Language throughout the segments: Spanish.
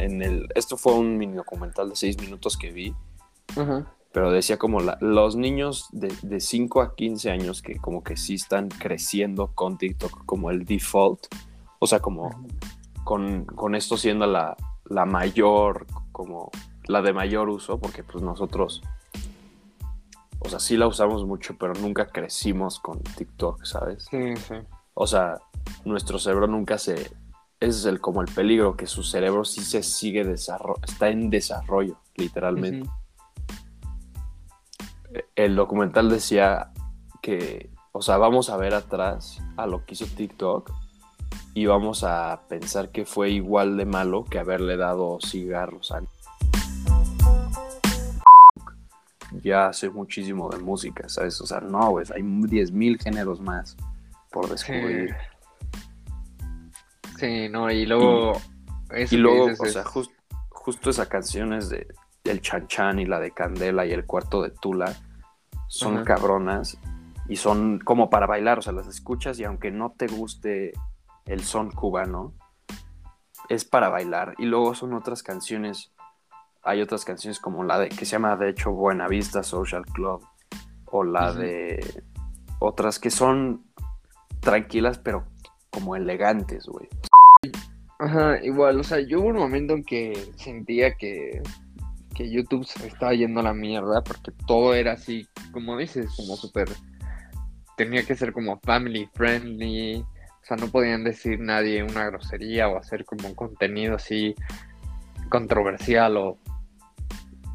en el... Esto fue un mini documental de seis minutos que vi, pero decía como la- los niños de, de 5 a 15 años que como que sí están creciendo con TikTok como el default, o sea, como con, con esto siendo la, la mayor, como la de mayor uso, porque pues nosotros, o sea, sí la usamos mucho, pero nunca crecimos con TikTok, ¿sabes? Sí, sí. O sea, nuestro cerebro nunca se... Ese es el, como el peligro, que su cerebro sí se sigue desarrollo, está en desarrollo, literalmente. Ujú. El documental decía que, o sea, vamos a ver atrás a lo que hizo TikTok y vamos a pensar que fue igual de malo que haberle dado cigarros a... Ya sé muchísimo de música, ¿sabes? O sea, no, pues hay 10.000 géneros más por descubrir. Sí, no, y luego. eso Y luego, dices o sea, jus- justo esa canción es de El Chan Chan y la de Candela y el cuarto de Tula son cabronas y son como para bailar, o sea, las escuchas y aunque no te guste el son cubano, es para bailar. Y luego son otras canciones, hay otras canciones como la de que se llama de hecho Buenavista Social Club o la de otras que son tranquilas pero como elegantes, güey. Ajá, igual, o sea, yo hubo un momento en que sentía que, que YouTube se estaba yendo a la mierda porque todo era así, como dices, como súper. Tenía que ser como family friendly, o sea, no podían decir nadie una grosería o hacer como un contenido así controversial o,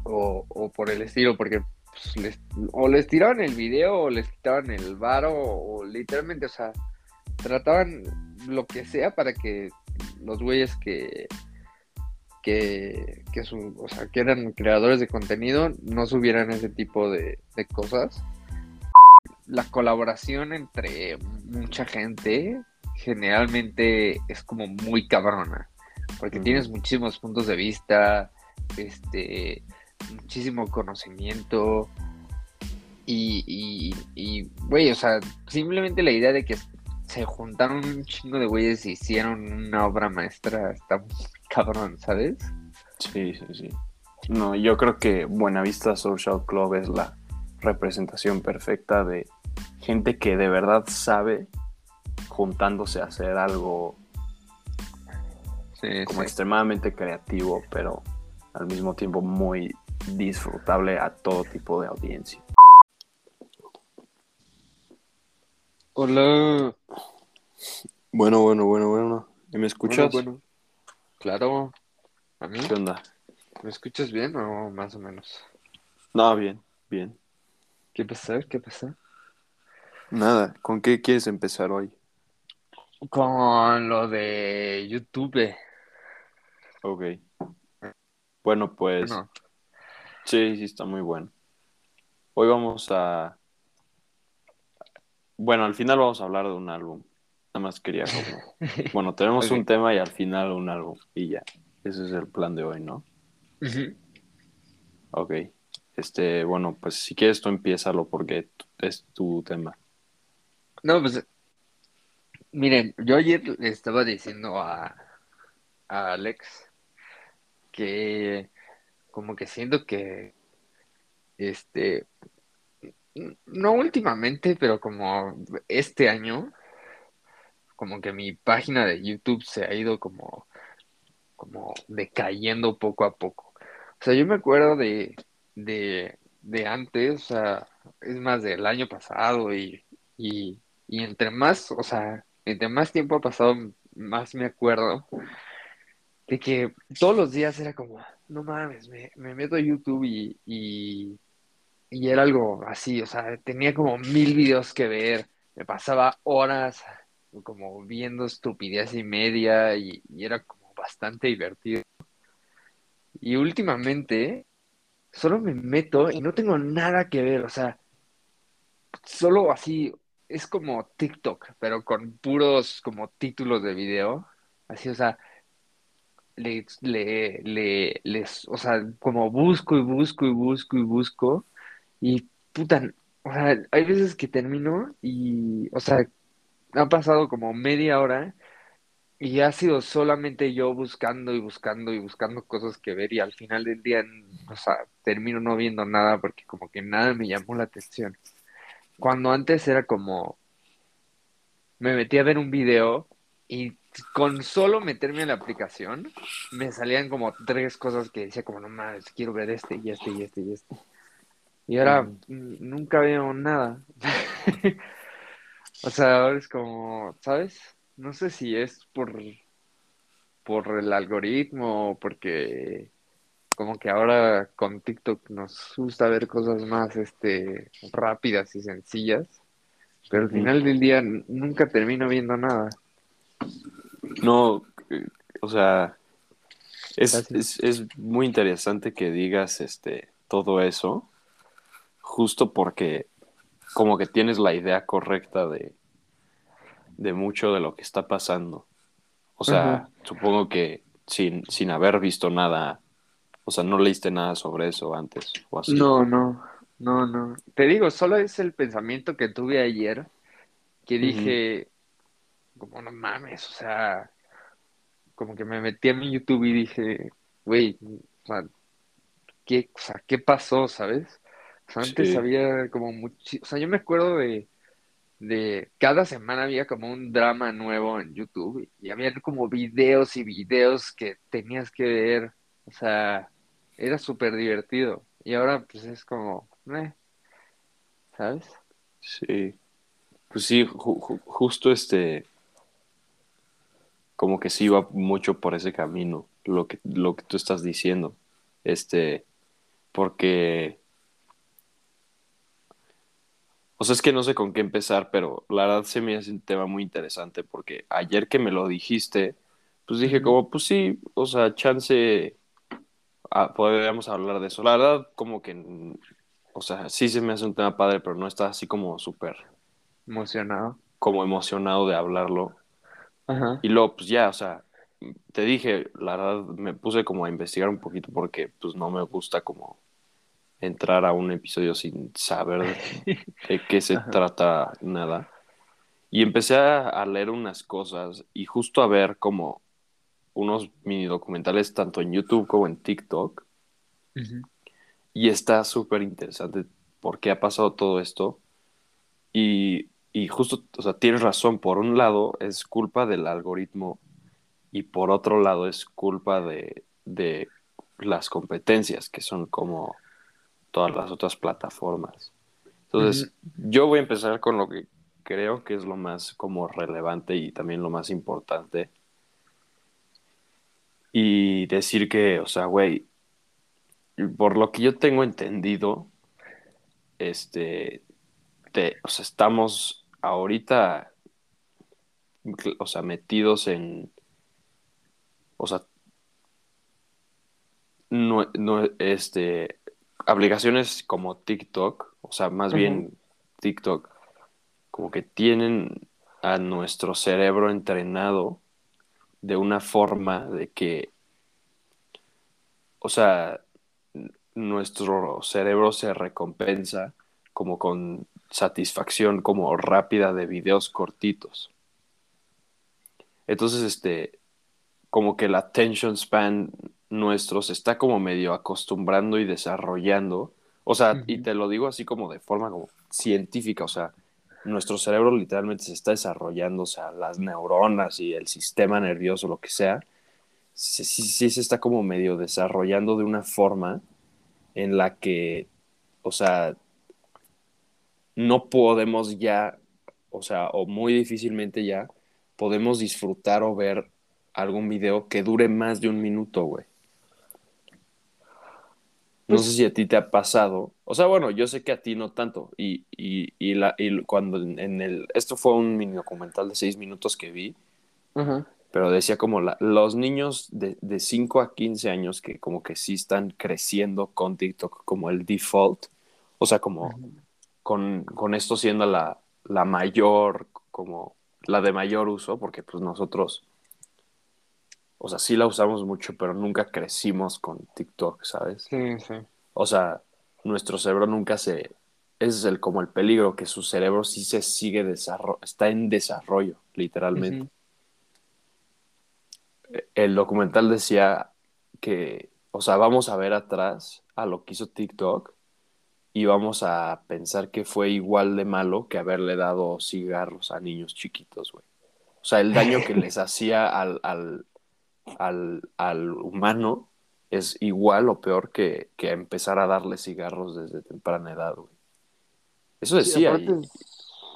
o, o por el estilo, porque pues, les- o les tiraban el video o les quitaban el varo o, o literalmente, o sea, trataban lo que sea para que los güeyes que que, que, su- o sea, que eran creadores de contenido no subieran ese tipo de, de cosas. La colaboración entre mucha gente generalmente es como muy cabrona, porque tienes muchísimos puntos de vista, este, muchísimo conocimiento y, y, y, güey, o sea, simplemente la idea de que se juntaron un chingo de güeyes y hicieron una obra maestra está muy cabrón, ¿sabes? Sí, sí, sí. No, yo creo que Buenavista Social Club es la representación perfecta de gente que de verdad sabe juntándose a hacer algo Sí, como sí. extremadamente creativo, pero al mismo tiempo muy disfrutable a todo tipo de audiencia. Hola. Bueno, bueno, bueno, bueno. ¿Y me escuchas? Bueno, bueno. Claro. ¿A mí? ¿Qué onda? ¿Me escuchas bien o más o menos? No, bien, bien. ¿Qué pasa? ¿Qué pasa? Nada, ¿con qué quieres empezar hoy? Con lo de YouTube. Ok. Bueno, pues Bueno, sí, sí, está muy bueno. Hoy vamos a... Bueno, al final vamos a hablar de un álbum. Nada más quería como... Bueno, tenemos un tema y al final un álbum. Y ya. Ese es el plan de hoy, ¿no? Ujú. Ok. Este, bueno, pues si quieres tú empiézalo porque es tu tema. No, pues, miren, yo ayer le estaba diciendo a, a Alex que como que siento que, este, no últimamente, pero como este año, como que mi página de YouTube se ha ido como, como decayendo poco a poco. O sea, yo me acuerdo de, de, de antes, o sea, es más del año pasado y, y, y entre más, o sea, entre más tiempo ha pasado, más me acuerdo de que todos los días era como, no mames, me, me meto a YouTube y, y, y era algo así, o sea, tenía como mil videos que ver, me pasaba horas como viendo estupidez y media y, y era como bastante divertido. Y últimamente solo me meto y no tengo nada que ver, o sea, solo así, es como TikTok, pero con puros como títulos de video, así, o sea, le, le, le, les, o sea, como busco y busco y busco y busco y puta, o sea, hay veces que termino y, o sea, ha pasado como media hora y ha sido solamente yo buscando y buscando y buscando cosas que ver y al final del día, o sea, termino no viendo nada porque como que nada me llamó la atención. Cuando antes era como, me metí a ver un video y con solo meterme en la aplicación, me salían como tres cosas que decía como, no mames, quiero ver este y este y este y este. Y ahora nunca veo nada. o sea, ahora es como, ¿sabes? No sé si es por, por el algoritmo o porque como que ahora con TikTok nos gusta ver cosas más este rápidas y sencillas, pero al final del día nunca termino viendo nada. No, eh, o sea, es, es, es, muy interesante que digas este todo eso, justo porque como que tienes la idea correcta de, de mucho de lo que está pasando. O sea, supongo que sin, sin haber visto nada, o sea, no leíste nada sobre eso antes o así. No, no, no, no. Te digo, solo es el pensamiento que tuve ayer, que dije, como no mames, o sea, como que me metí a mi YouTube y dije, güey, o sea, ¿qué, o sea, ¿qué pasó, sabes? Antes había como mucho, o sea, yo me acuerdo de, de cada semana había como un drama nuevo en YouTube y había como videos y videos que tenías que ver, o sea, era súper divertido y ahora pues es como, eh, ¿sabes? Sí, pues sí, justo este, como que sí va mucho por ese camino, lo que, lo que tú estás diciendo. Este, porque. O sea, es que no sé con qué empezar, pero la verdad se me hace un tema muy interesante porque ayer que me lo dijiste, pues dije como, pues sí, o sea, chance, ah, podríamos hablar de eso. La verdad, como que, o sea, sí se me hace un tema padre, pero no está así como súper... Emocionado. Como emocionado de hablarlo. Y luego, pues ya, o sea, te dije, la verdad, me puse como a investigar un poquito porque pues no me gusta como entrar a un episodio sin saber de, qué se trata nada. Y empecé a, leer unas cosas y justo a ver como unos mini documentales tanto en YouTube como en TikTok. Y está súper interesante por qué ha pasado todo esto. Y y justo, o sea, tienes razón, por un lado es culpa del algoritmo y por otro lado es culpa de, de las competencias, que son como todas las otras plataformas. Entonces, yo voy a empezar con lo que creo que es lo más como relevante y también lo más importante. Y decir que, o sea, güey, por lo que yo tengo entendido, este, te, o sea, estamos ahorita, o sea, metidos en, o sea, no, no, este, aplicaciones como TikTok, o sea, más bien TikTok, como que tienen a nuestro cerebro entrenado de una forma de que, o sea, nuestro cerebro se recompensa como con satisfacción como rápida de videos cortitos. Entonces, este, como que la attention span nuestro se está como medio acostumbrando y desarrollando. O sea, y te lo digo así como de forma como científica, o sea, nuestro cerebro literalmente se está desarrollando, o sea, las neuronas y el sistema nervioso, lo que sea, sí, sí se está como medio desarrollando de una forma en la que, o sea, no podemos ya, o sea, o muy difícilmente ya, podemos disfrutar o ver algún video que dure más de un minuto, güey. No sé si a ti te ha pasado. O sea, bueno, yo sé que a ti no tanto. Y, y, y, la, y cuando en el... Esto fue un mini documental de seis minutos que vi. Pero decía como la, los niños de, de 5 a 15 años que como que sí están creciendo con TikTok como el default. O sea, como con, esto siendo la, mayor, como la de mayor uso, porque pues nosotros, o sea, sí la usamos mucho, pero nunca crecimos con TikTok, ¿sabes? Sí, sí. O sea, nuestro cerebro nunca se, ese es el, como el peligro, que su cerebro sí se sigue desarrollo, está en desarrollo, literalmente. el documental decía que, o sea, vamos a ver atrás a lo que hizo TikTok y vamos a pensar que fue igual de malo que haberle dado cigarros a niños chiquitos, güey. O sea, el daño que les hacía al, al, al, al humano es igual o peor que, que, empezar a darle cigarros desde temprana edad, güey. Eso decía. Sí,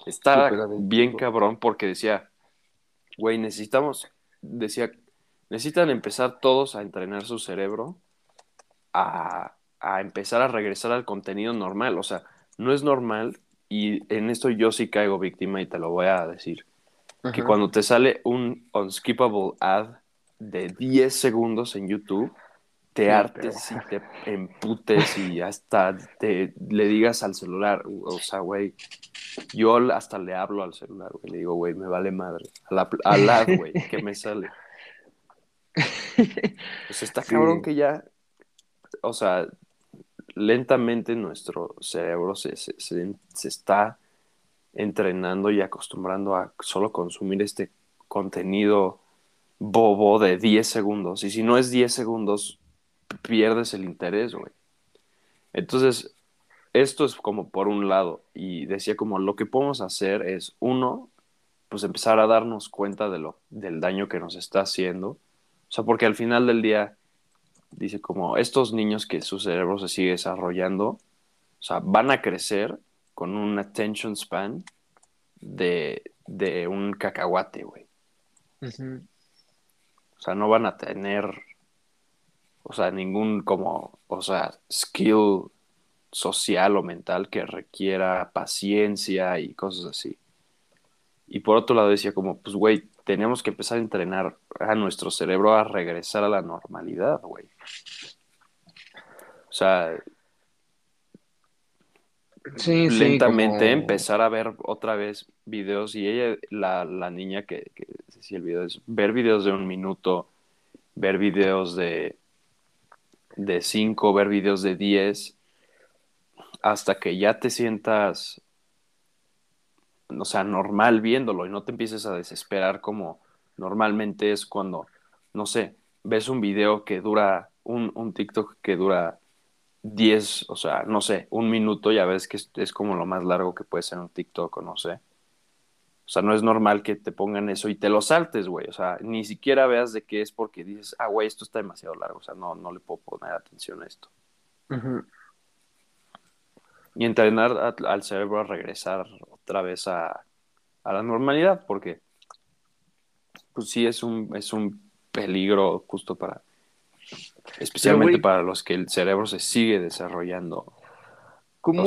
está bien cabrón porque decía, güey, necesitamos, decía, necesitan empezar todos a entrenar su cerebro a, a empezar a regresar al contenido normal. O sea, no es normal, y en esto yo sí caigo víctima y te lo voy a decir, que cuando te sale un unskippable ad de 10 segundos en YouTube, te hartes y te emputes y hasta te le digas al celular, o sea, güey, yo hasta le hablo al celular, güey, le digo, güey, me vale madre, a la, güey, que me sale. Pues está cabrón que ya, o sea, lentamente nuestro cerebro se, se, se, está entrenando y acostumbrando a solo consumir este contenido bobo de 10 segundos. Y si no es 10 segundos, pierdes el interés, güey. Entonces, esto es como por un lado. Y decía como lo que podemos hacer es, uno, pues empezar a darnos cuenta de lo, del daño que nos está haciendo. O sea, porque al final del día, dice como estos niños que su cerebro se sigue desarrollando, o sea, van a crecer con un attention span de, de un cacahuate, güey. O sea, no van a tener, o sea, ningún como, o sea, skill social o mental que requiera paciencia y cosas así. Y por otro lado decía como, pues, güey, tenemos que empezar a entrenar a nuestro cerebro a regresar a la normalidad, güey. O sea, lentamente empezar a ver otra vez videos y ella, la, la niña que, que el video es ver videos de un minuto, ver videos de de cinco, ver videos de diez, hasta que ya te sientas, o sea, normal viéndolo y no te empieces a desesperar como normalmente es cuando, no sé, ves un video que dura, un, un TikTok que dura 10, o sea, no sé, un minuto, ya ves que es, como lo más largo que puede ser un TikTok o no sé. O sea, no es normal que te pongan eso y te lo saltes, güey. O sea, ni siquiera veas de qué es porque dices, ah, güey, esto está demasiado largo. O sea, no, no le puedo poner atención a esto. Y entrenar al cerebro a regresar otra vez a, a, la normalidad, porque pues sí es un, es un peligro justo para, Especialmente para los que el cerebro se sigue desarrollando. ¿Cómo, o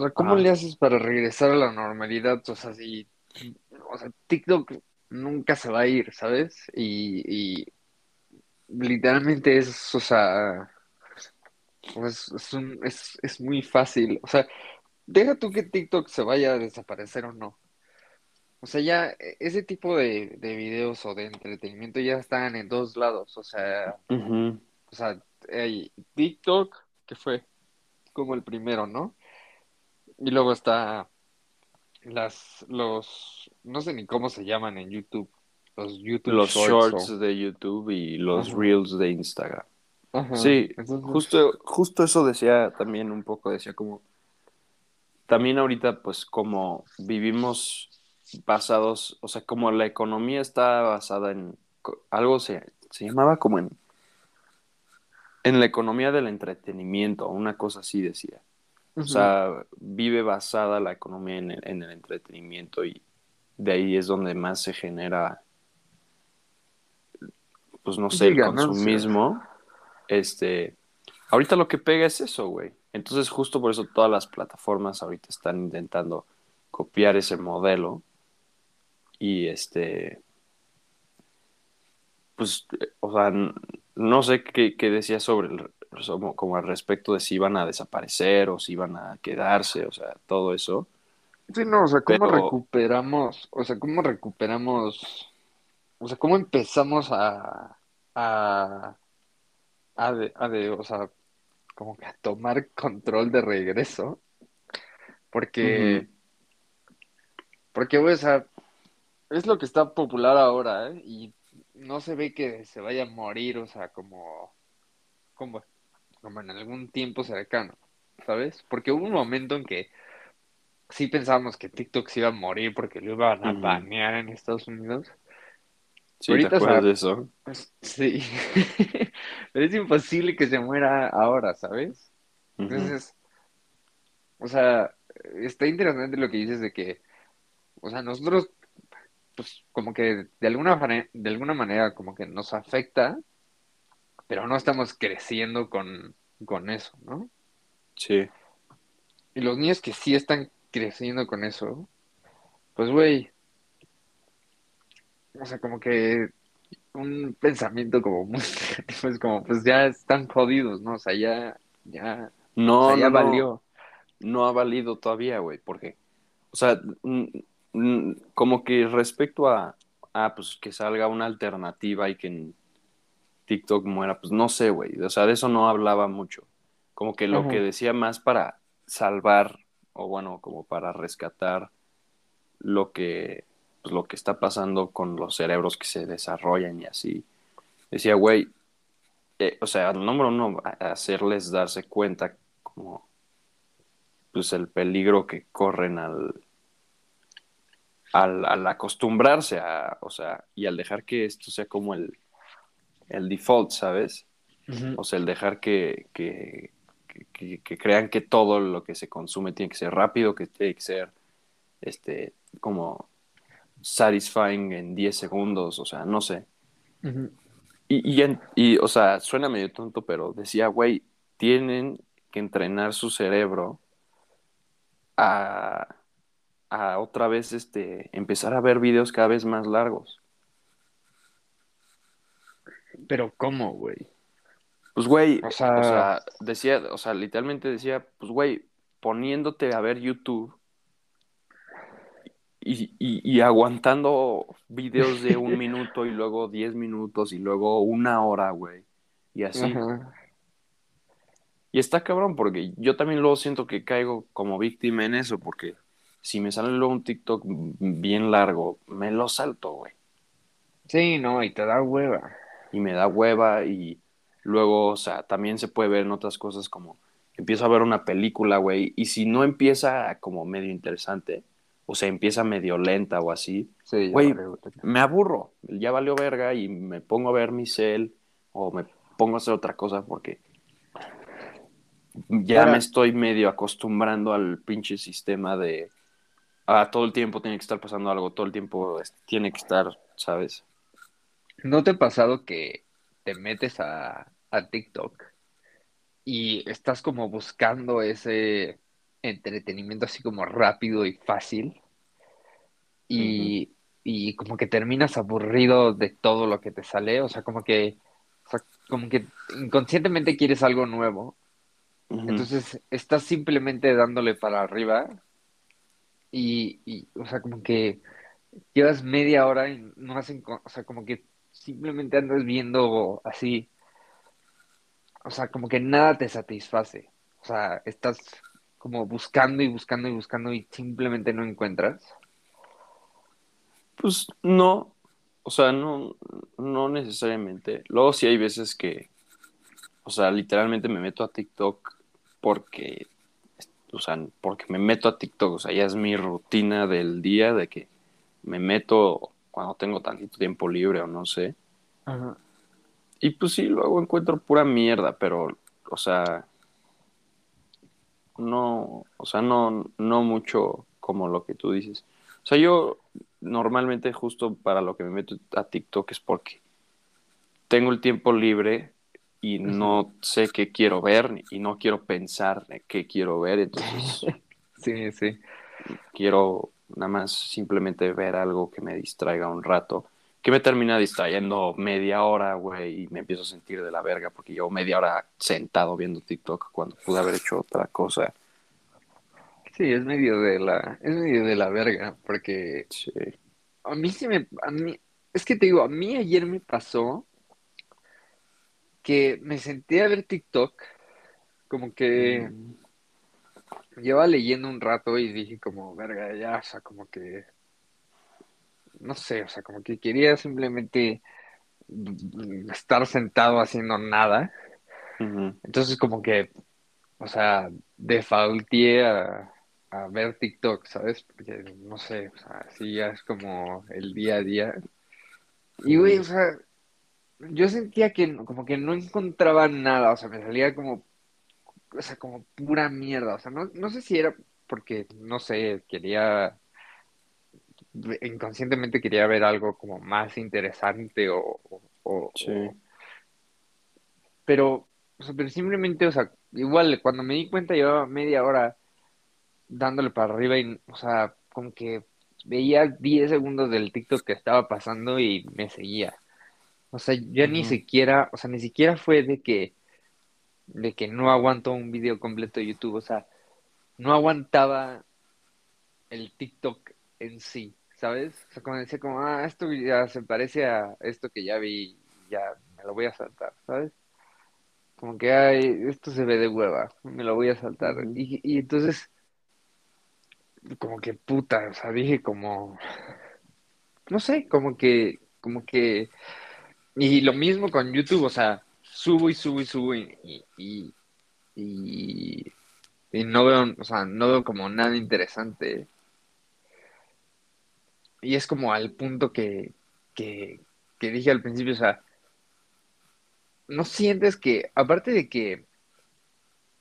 sea, ¿cómo le haces para regresar a la normalidad? O sea, si, o sea, TikTok nunca se va a ir, ¿sabes? Y, y literalmente es, o sea, pues, es, un, es, es muy fácil. O sea, deja tú que TikTok se vaya a desaparecer o no. O sea, ya e, ese tipo de, de videos o de entretenimiento ya están en dos lados. O sea, o sea, hay TikTok, que fue como el primero, ¿no? Y luego está las, los, no sé ni cómo se llaman en YouTube. Los YouTube Los shorts, de YouTube y los reels de Instagram. Sí, justo, justo eso decía también un poco, decía como, también ahorita pues como vivimos basados, o sea, como la economía está basada en algo se, se llamaba como en en la economía del entretenimiento, una cosa así decía. O sea, vive basada la economía en el, entretenimiento y de ahí es donde más se genera, pues no sé, el consumismo. Este, ahorita lo que pega es eso, güey. Entonces justo por eso todas las plataformas ahorita están intentando copiar ese modelo y este, pues, o sea, no sé qué, decía sobre el, como al respecto de si iban a desaparecer o si iban a quedarse, o sea, todo eso. Sí, no, o sea, ¿cómo recuperamos, o sea, cómo recuperamos, o sea, cómo empezamos a, a, a, de, a de, o sea, como que a tomar control de regreso? Porque, porque, o sea, es lo que está popular ahora, ¿eh? Y no se ve que se vaya a morir, o sea, como, como, como en algún tiempo cercano, ¿sabes? Porque hubo un momento en que sí pensábamos que TikTok se iba a morir porque lo iban a banear en Estados Unidos. Sí, Ahorita, ¿te acuerdas o sea, de eso? pues, sí, pero es imposible que se muera ahora, ¿sabes? Entonces, o sea, está interesante lo que dices de que, o sea, nosotros, pues, como que de alguna, de alguna manera, como que nos afecta, pero no estamos creciendo con, con eso, ¿no? Sí. Y los niños que sí están creciendo con eso, pues, güey, o sea, como que un pensamiento como muy negativo es como, pues ya están jodidos, ¿no? O sea, ya, ya, o No, sea, ya no, no. valió. No ha valido todavía, güey, porque, o sea, como que respecto a, a, pues, que salga una alternativa y que en TikTok muera, pues no sé, güey. O sea, de eso no hablaba mucho. Como que lo que decía más para salvar, o bueno, como para rescatar lo que, pues, lo que está pasando con los cerebros que se desarrollan y así. Decía, güey, eh, o sea, número uno, hacerles darse cuenta como pues el peligro que corren al, al, al acostumbrarse a, o sea, y al dejar que esto sea como el, el default, ¿sabes? O sea, el dejar que, que, que, que crean que todo lo que se consume tiene que ser rápido, que tiene que ser este, como satisfying en 10 segundos, o sea, no sé. Y, y, en- y, o sea, suena medio tonto, pero decía, güey, tienen que entrenar su cerebro a, a otra vez este, empezar a ver videos cada vez más largos. Pero ¿cómo, güey? Pues, güey, O o sea, sea, decía, o sea, literalmente decía, pues, güey, poniéndote a ver YouTube y, y, y aguantando videos de un minuto y luego diez minutos y luego una hora, güey. Y así. ajá. Y está cabrón porque yo también luego siento que caigo como víctima en eso porque si me sale luego un TikTok bien largo, me lo salto, güey. Sí, no, y te da hueva. Y me da hueva y luego, o sea, también se puede ver en otras cosas como empiezo a ver una película, güey, y si no empieza como medio interesante, o sea, empieza medio lenta o así, Sí, güey, me aburro, ya valió verga y me pongo a ver mi cel o me pongo a hacer otra cosa porque ya Ahora- me estoy medio acostumbrando al pinche sistema de ah, todo el tiempo tiene que estar pasando algo, todo el tiempo tiene que estar, ¿sabes? ¿No te ha pasado que te metes a, a TikTok y estás como buscando ese entretenimiento así como rápido y fácil y, y como que terminas aburrido de todo lo que te sale? O sea, como que, o sea, como que inconscientemente quieres algo nuevo. Entonces estás simplemente dándole para arriba y, o sea, como que llevas media hora y no hacen, o sea, como que simplemente andas viendo así, o sea, como que nada te satisface. O sea, estás como buscando y buscando y buscando y simplemente no encuentras. Pues no, o sea, no, no necesariamente. Luego sí hay veces que, o sea, literalmente me meto a TikTok porque, o sea, porque me meto a TikTok, o sea, ya es mi rutina del día de que me meto cuando tengo tantito tiempo libre o no sé. Ajá. Y pues sí, luego encuentro pura mierda, pero, o sea, no, o sea, no, no mucho como lo que tú dices. O sea, yo normalmente justo para lo que me meto a TikTok es porque tengo el tiempo libre y no sé qué quiero ver y no quiero pensar en qué quiero ver, entonces Sí, sí. quiero nada más simplemente ver algo que me distraiga un rato, que me termina distrayendo media hora, güey, y me empiezo a sentir de la verga porque llevo media hora sentado viendo TikTok cuando pude haber hecho otra cosa. Sí, es medio de la, es medio de la verga, porque Sí. a mí sí me, a mí, es que te digo, a mí ayer me pasó que me senté a ver TikTok, como que llevaba leyendo un rato y dije como, verga, ya, o sea, como que no sé, o sea, como que quería simplemente estar sentado haciendo nada. Entonces como que, o sea, defaulté a, a ver TikTok, ¿sabes? Porque no sé, o sea, así ya es como el día a día. Y güey, o sea, yo sentía que como que no encontraba nada, o sea, me salía como, o sea, como pura mierda, o sea, no, no sé si era porque, no sé, quería, inconscientemente quería ver algo como más interesante o, o, sí. pero, o sea, pero simplemente, o sea, igual cuando me di cuenta llevaba media hora dándole para arriba y, o sea, como que veía 10 segundos del TikTok que estaba pasando y me seguía. O sea, yo ni siquiera, o sea, ni siquiera fue de que, de que no aguanto un video completo de YouTube, o sea, no aguantaba el TikTok en sí, ¿sabes? O sea, como decía como, ah, esto ya se parece a esto que ya vi, ya me lo voy a saltar, ¿sabes? Como que, ay, esto se ve de hueva, me lo voy a saltar. y, y entonces, como que puta, o sea, dije como, no sé, como que, como que, y lo mismo con YouTube, o sea, subo y subo y subo y, y, y, no veo, o sea, no veo como nada interesante. Y es como al punto que, que, que dije al principio, o sea, no sientes que, aparte de que,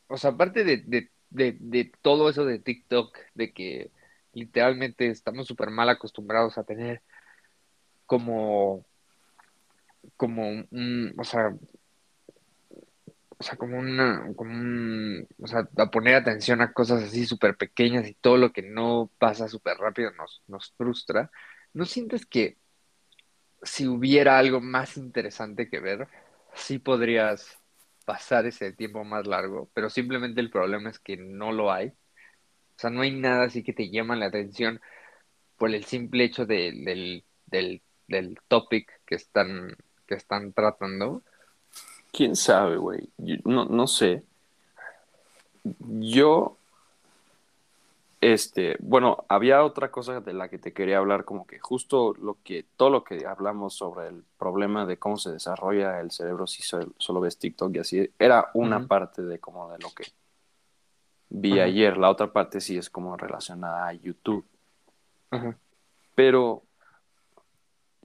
o sea, aparte de, de de, de todo eso de TikTok, de que literalmente estamos súper mal acostumbrados a tener como, como un, o sea, o sea, como una, como un, o sea, a poner atención a cosas así súper pequeñas y todo lo que no pasa súper rápido nos, nos frustra. ¿No sientes que si hubiera algo más interesante que ver, sí podrías pasar ese tiempo más largo, pero simplemente el problema es que no lo hay. O sea, no hay nada así que te llama la atención por el simple hecho del, del, del topic que están, que están tratando. ¿Quién sabe, güey? No, no sé. Yo este, bueno, había otra cosa de la que te quería hablar, como que justo lo que, todo lo que hablamos sobre el problema de cómo se desarrolla el cerebro si solo, ves TikTok y así, era una parte de como de lo que vi ayer, la otra parte sí es como relacionada a YouTube. Pero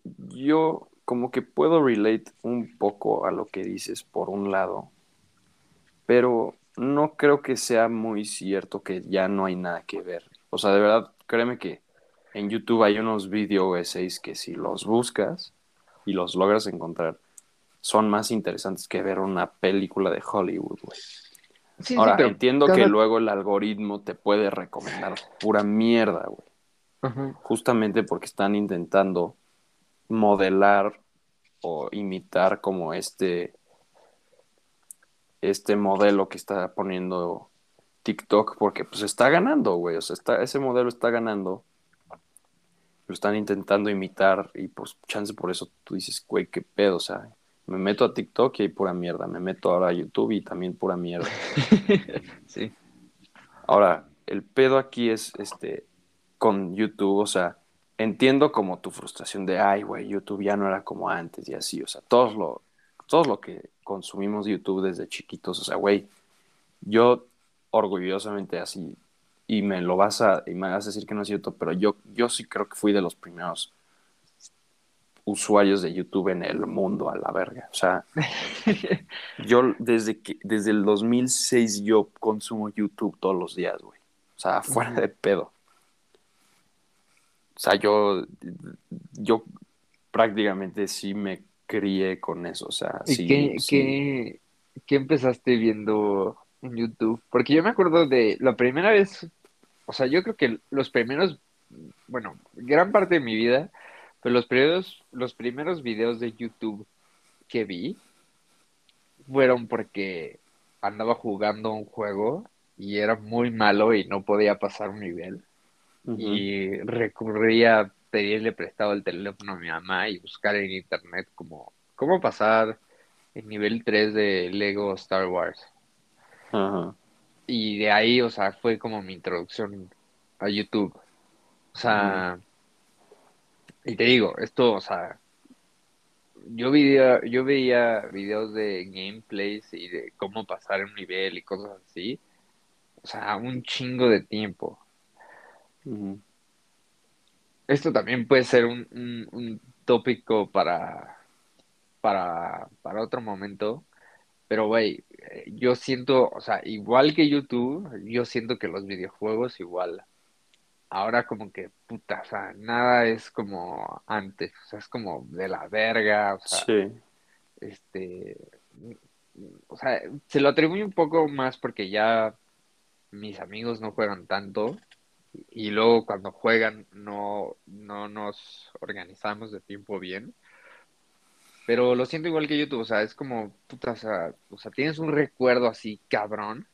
yo como que puedo relate un poco a lo que dices por un lado, pero no creo que sea muy cierto que ya no hay nada que ver. O sea, de verdad, créeme que en YouTube hay unos video essays que si los buscas y los logras encontrar, son más interesantes que ver una película de Hollywood, güey. Ahora, entiendo que luego el algoritmo te puede recomendar pura mierda, güey. Justamente porque están intentando modelar o imitar como este este modelo que está poniendo TikTok porque pues está ganando, güey. O sea, está, ese modelo está ganando. Lo están intentando imitar y pues chance por eso tú dices, güey, qué pedo. O sea, me meto a TikTok y hay pura mierda. Me meto ahora a YouTube y también pura mierda. sí. Ahora, el pedo aquí es este con YouTube, o sea, entiendo como tu frustración de, ay, güey, YouTube ya no era como antes y así, o sea, todos lo, todos lo que consumimos YouTube desde chiquitos, o sea, güey, yo orgullosamente así, y me lo vas a, y me vas a decir que no es cierto, pero yo, yo sí creo que fui de los primeros usuarios de YouTube en el mundo a la verga. O sea, yo desde que, desde el 2006 yo consumo YouTube todos los días, güey. O sea, fuera de pedo. O sea, yo, yo prácticamente sí me crié con eso, o sea, ¿Y qué, Qué, empezaste viendo en YouTube? Porque yo me acuerdo de la primera vez, o sea, yo creo que los primeros, bueno, gran parte de mi vida, pero los primeros, los primeros videos de YouTube que vi fueron porque andaba jugando un juego y era muy malo y no podía pasar un nivel. Y recurría pedirle prestado el teléfono a mi mamá y buscar en internet como cómo pasar el nivel 3 de Lego Star Wars. Y de ahí, o sea, fue como mi introducción a YouTube. O sea, Y te digo, esto, o sea, yo veía, yo veía videos de gameplays y de cómo pasar un nivel y cosas así. O sea, un chingo de tiempo. Esto también puede ser un, un, tópico para, para, para otro momento. Pero, güey, yo siento, o sea, igual que YouTube, yo siento que los videojuegos igual. Ahora como que, puta, o sea, nada es como antes, o sea, es como de la verga, o sea, Sí. este, o sea, se lo atribuye un poco más porque ya mis amigos no juegan tanto y luego cuando juegan no, no nos organizamos de tiempo bien. Pero lo siento igual que YouTube, o sea, es como, puta, o sea, o sea, tienes un recuerdo así cabrón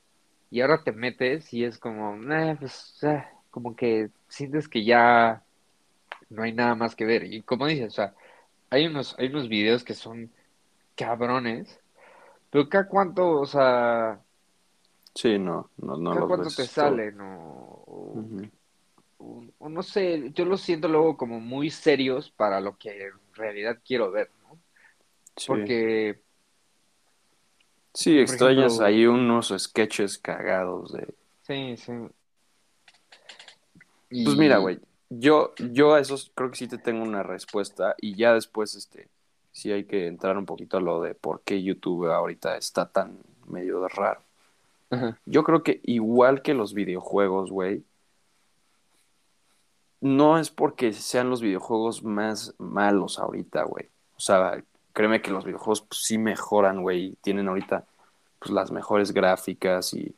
y ahora te metes y es como, eh, pues, eh, como que sientes que ya no hay nada más que ver. Y como dices, o sea, hay unos, hay unos videos que son cabrones, pero cada cuánto, o sea, Sí, no, no, no cuánto ves te todo. salen o, o- Ujú. o- o no sé, yo los siento luego como muy serios para lo que en realidad quiero ver, ¿no? Sí. Porque, Sí, por extrañas ejemplo, ahí unos sketches cagados de... sí, sí. Pues mira, güey, yo, yo a esos creo que sí te tengo una respuesta y ya después, este, sí hay que entrar un poquito a lo de por qué YouTube ahorita está tan medio raro. Ajá, Yo creo que igual que los videojuegos, güey, no es porque sean los videojuegos más malos ahorita, güey. O sea, créeme que los videojuegos pues, sí mejoran, güey. Tienen ahorita pues, las mejores gráficas y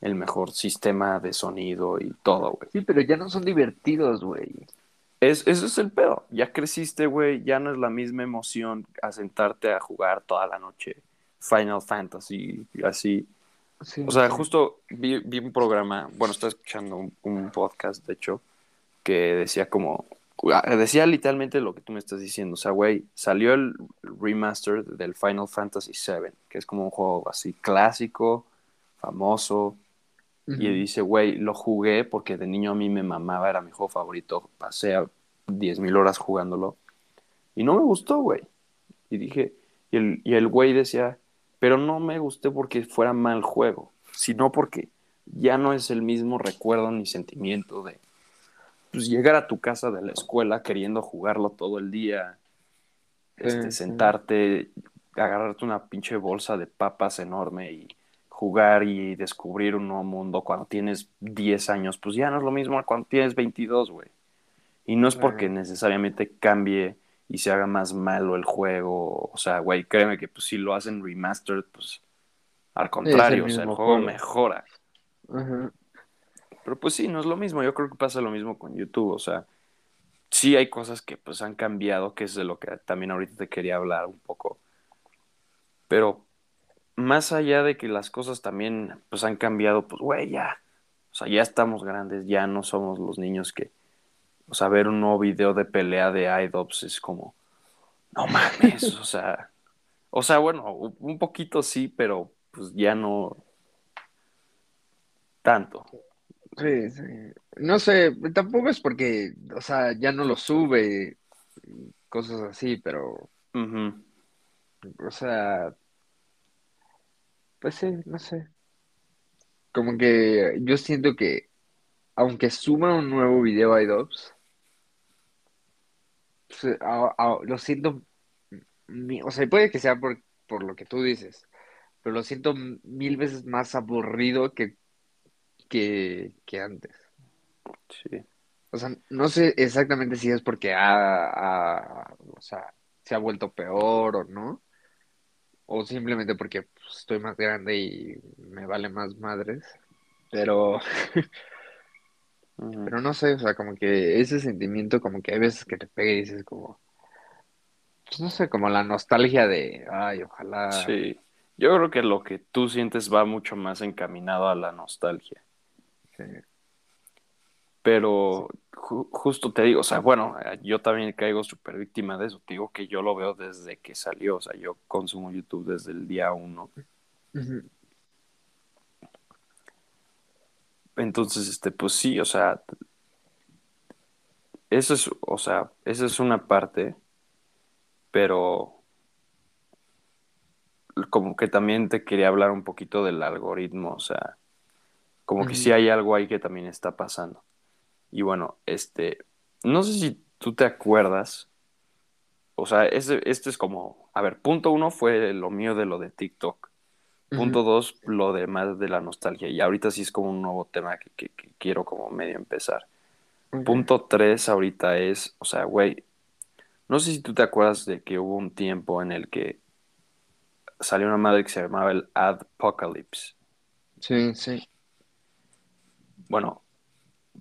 el mejor sistema de sonido y todo, güey. sí, pero ya no son divertidos, güey. Es, eso es el pedo. Ya creciste, güey. Ya no es la misma emoción a sentarte a jugar toda la noche Final Fantasy así. Sí, O sea, sí. justo vi, vi un programa, bueno, estaba escuchando un, un podcast, de hecho, que decía como, decía literalmente lo que tú me estás diciendo. O sea, güey, salió el remaster del Final Fantasy VII, que es como un juego así clásico, famoso. Y dice, güey, lo jugué porque de niño a mí me mamaba, era mi juego favorito. Pasé a 10.000 horas jugándolo. Y no me gustó, güey. Y dije, y el, y el güey decía, pero no me gusté porque fuera mal juego, sino porque ya no es el mismo recuerdo ni sentimiento de pues, llegar a tu casa de la escuela queriendo jugarlo todo el día, este, sí. sentarte, agarrarte una pinche bolsa de papas enorme y jugar y descubrir un nuevo mundo cuando tienes 10 años, pues ya no es lo mismo cuando tienes 22, güey. Y no es porque necesariamente cambie y se haga más malo el juego. O sea, güey, créeme que pues, si lo hacen remastered, pues al contrario, o sea, el juego juego. mejora. Ajá. Pero pues sí, no es lo mismo. Yo creo que pasa lo mismo con YouTube. O sea, sí hay cosas que pues han cambiado, que es de lo que también ahorita te quería hablar un poco. Pero más allá de que las cosas también pues han cambiado, pues güey, ya. O sea, ya estamos grandes, ya no somos los niños que, o sea, ver un nuevo video de pelea de iDops es como, no mames, o sea, o sea, bueno, un poquito sí, pero pues ya no tanto. Sí, sí. No sé, tampoco es porque, o sea, ya no lo sube, cosas así, pero, o sea, pues sí, no sé. Como que yo siento que, aunque suba un nuevo video a pues, a- a- lo siento, o sea, puede que sea por, por lo que tú dices, pero lo siento mil veces más aburrido que, que, que antes. Sí. O sea, no sé exactamente si es porque ha, ha- o sea, se ha vuelto peor o no, o simplemente porque pues, estoy más grande y me vale más madres, pero, Ujú. pero no sé, o sea, como que ese sentimiento como que hay veces que te pega y dices como, pues no sé, como la nostalgia de, ay, ojalá, Sí. Yo creo que lo que tú sientes va mucho más encaminado a la nostalgia. sí, Pero ju- justo te digo, o sea, bueno, eh, yo también caigo súper víctima de eso. Te digo que yo lo veo desde que salió, o sea, yo consumo YouTube desde el día uno. Ujú. Entonces, este, pues sí, o sea, eso es, o sea, esa es una parte, pero como que también te quería hablar un poquito del algoritmo, o sea, como que sí hay algo ahí que también está pasando. Y bueno, este, no sé si tú te acuerdas, o sea, este, este es como, a ver, punto uno fue lo mío de lo de TikTok. Punto dos, lo demás de la nostalgia. Y ahorita sí es como un nuevo tema que, quiero como medio empezar. Punto tres ahorita es, o sea, güey, no sé si tú te acuerdas de que hubo un tiempo en el que salió una madre que se llamaba el Adpocalypse. Sí, sí. Bueno,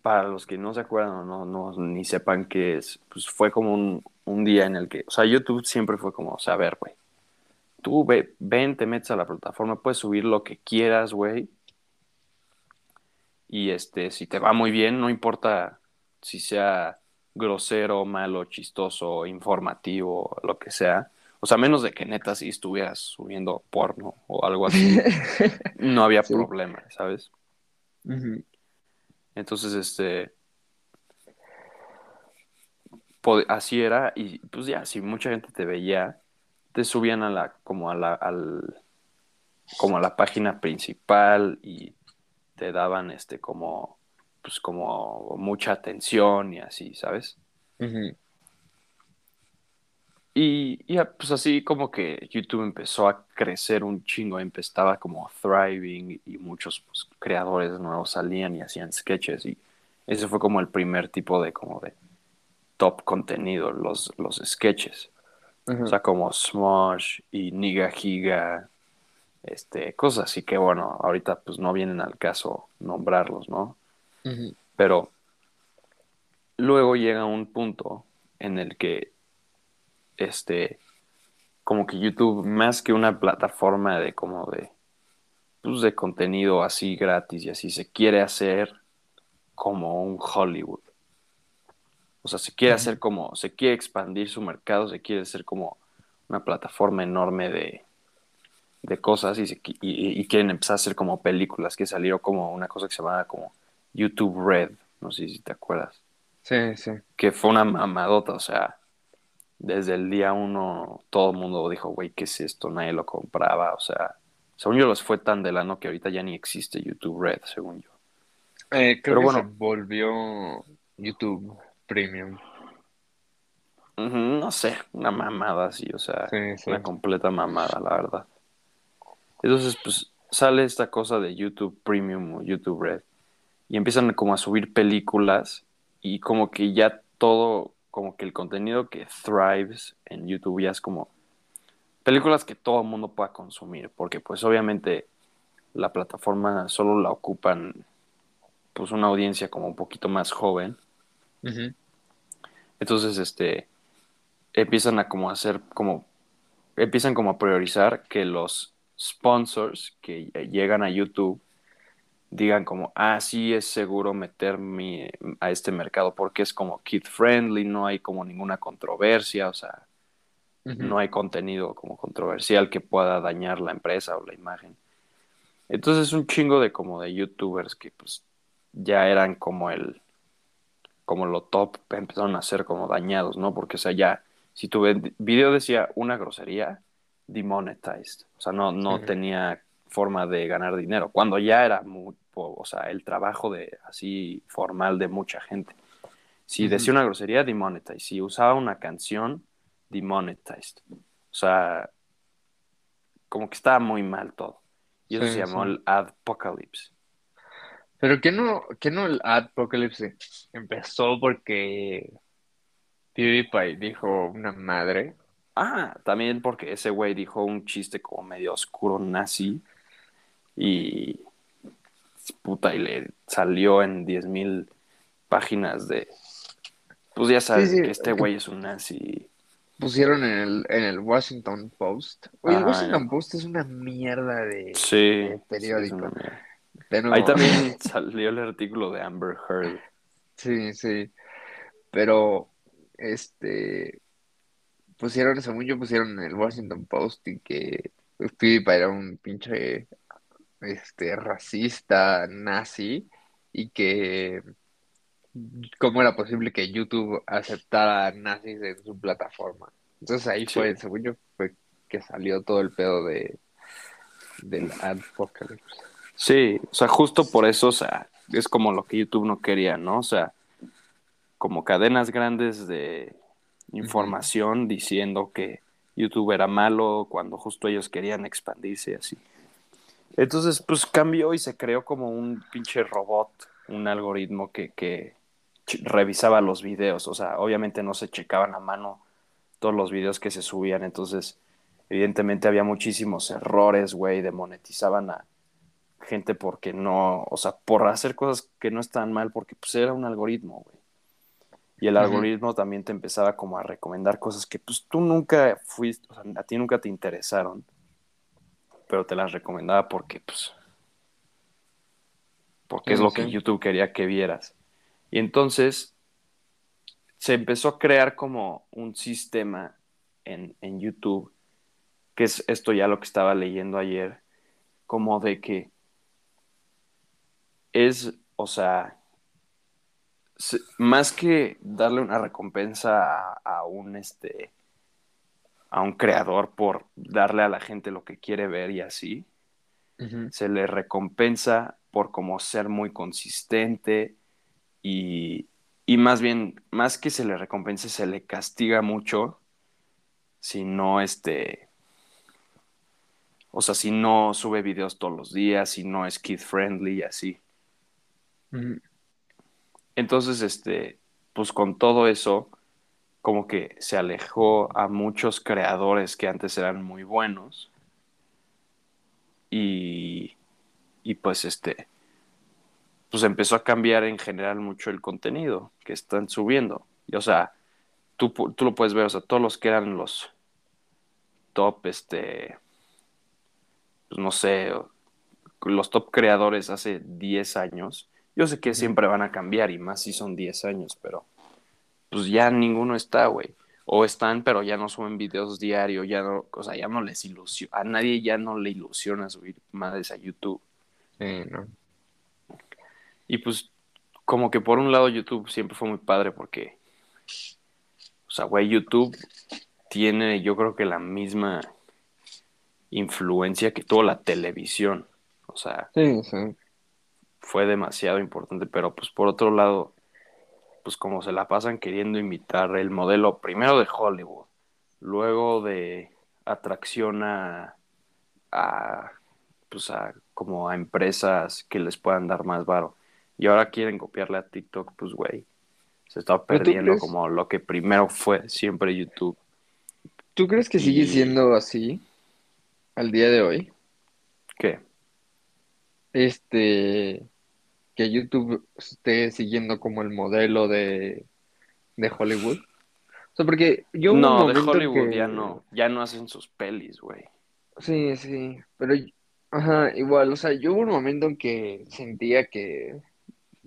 para los que no se acuerdan o no, no, ni sepan qué es, pues fue como un, un, día en el que, o sea, YouTube siempre fue como, o sea, a ver, güey, tú ve, ven, te metes a la plataforma, puedes subir lo que quieras, güey. Y este, si te va muy bien, no importa si sea grosero, malo, chistoso, informativo, lo que sea, o sea, menos de que neta si estuvieras subiendo porno o algo así, no había problema, ¿sabes? Entonces, este, así era y pues ya, si mucha gente te veía, te subían a la, como a la, al, como a la página principal y te daban, este, como, pues como mucha atención y así, ¿sabes? Y, ya, pues así como que YouTube empezó a crecer un chingo, empezaba como thriving y muchos pues, creadores nuevos salían y hacían sketches y ese fue como el primer tipo de como de top contenido, los, los sketches. O sea, como Smosh y Niga Giga, este, cosas así que bueno, ahorita pues no vienen al caso nombrarlos, ¿no? Pero luego llega un punto en el que este, como que YouTube, más que una plataforma de como de, pues de contenido así gratis y así, se quiere hacer como un Hollywood. O sea, se quiere hacer como, se quiere expandir su mercado, se quiere hacer como una plataforma enorme de, de cosas y, y, quieren empezar a hacer como películas que salieron como una cosa que se llamaba como YouTube Red, no sé si te acuerdas. Sí, sí. Que fue una mamadota, o sea, desde el día uno todo el mundo dijo, güey, ¿qué es esto? Nadie lo compraba, o sea, según yo los fue tan de lano que ahorita ya ni existe YouTube Red, según yo. Eh, creo Pero que bueno, se volvió YouTube Premium. no sé, una mamada así, o sea, una completa mamada, la verdad. Entonces, pues sale esta cosa de YouTube Premium o YouTube Red y empiezan como a subir películas y como que ya todo como que el contenido que thrives en YouTube ya es como películas que todo el mundo pueda consumir, porque pues obviamente la plataforma solo la ocupan pues una audiencia como un poquito más joven. Entonces, este, empiezan a como hacer como, empiezan como a priorizar que los sponsors que llegan a YouTube digan como, ah, sí es seguro meterme a este mercado porque es como kid friendly, no hay como ninguna controversia, o sea, no hay contenido como controversial que pueda dañar la empresa o la imagen. Entonces un chingo de como de youtubers que pues ya eran como el, como lo top, empezaron a ser como dañados, ¿no? Porque o sea, ya, si tu video decía una grosería, demonetized, o sea, no, no tenía forma de ganar dinero, cuando ya era muy, o sea, el trabajo de así formal de mucha gente. Si decía una grosería, demonetized. Si usaba una canción, demonetized. O sea, como que estaba muy mal todo. Y eso se llamó el Adpocalypse. Pero que no, que no el Adpocalypse empezó porque PewDiePie dijo una madre. Ah, también porque ese güey dijo un chiste como medio oscuro nazi y puta, y le salió en 10.000 páginas de, pues ya sabes que este güey es un nazi. Pusieron en el, en el Washington Post. Oye, el Washington Post es una mierda de, periódico. Ahí también salió el artículo de Amber Heard. Sí, sí. Pero, este, pusieron, según yo, pusieron en el Washington Post y que PewDiePie era un pinche este, racista, nazi, y que cómo era posible que YouTube aceptara nazis en su plataforma. Entonces ahí fue, según yo, fue que salió todo el pedo de del apocalypse. Sí, o sea, justo por eso, o sea, es como lo que YouTube no quería, ¿no? O sea, como cadenas grandes de información diciendo que YouTube era malo cuando justo ellos querían expandirse y así. Entonces, pues cambió y se creó como un pinche robot, un algoritmo que, que revisaba los videos. O sea, obviamente no se checaban a mano todos los videos que se subían. Entonces, evidentemente había muchísimos errores, güey, demonetizaban a gente porque no, o sea, por hacer cosas que no estaban mal, porque pues era un algoritmo, güey. Y el algoritmo también te empezaba como a recomendar cosas que pues tú nunca fuiste, o sea, a ti nunca te interesaron, pero te las recomendaba porque pues, porque es lo que YouTube quería que vieras. Y entonces se empezó a crear como un sistema en, en YouTube, que es esto ya lo que estaba leyendo ayer, como de que es, o sea, más que darle una recompensa a, un este a un creador por darle a la gente lo que quiere ver y así, se le recompensa por como ser muy consistente y, y, más bien, más que se le recompense, se le castiga mucho si no este, o sea, si no sube videos todos los días, si no es kid friendly y así. Entonces, este, pues con todo eso, como que se alejó a muchos creadores que antes eran muy buenos. Y, y pues este, pues empezó a cambiar en general mucho el contenido que están subiendo. Y, o sea, tú, tú lo puedes ver, o sea, todos los que eran los top, este, pues no sé, los top creadores hace 10 años, yo sé que siempre van a cambiar y más si son 10 años, pero pues ya ninguno está, güey. O están, pero ya no suben videos diario, ya no, o sea, ya no les ilusiona, a nadie ya no le ilusiona subir madres a YouTube. Sí, ¿no? Y pues, como que por un lado YouTube siempre fue muy padre porque, o sea, güey, YouTube tiene yo creo que la misma influencia que tuvo la televisión. O sea, sí, sí fue demasiado importante, pero pues por otro lado, pues como se la pasan queriendo imitar el modelo primero de Hollywood, luego de atracción a, a pues a como a empresas que les puedan dar más varo. Y ahora quieren copiarle a TikTok, pues güey, se está perdiendo como lo que primero fue siempre YouTube. ¿Tú crees que sigue siendo así al día de hoy? ¿Qué? Este, que YouTube esté siguiendo como el modelo de, de Hollywood. O sea, porque yo No, de Hollywood ya no, ya no hacen sus pelis, güey. Sí, sí, pero ajá, igual, o sea, yo hubo un momento en que sentía que,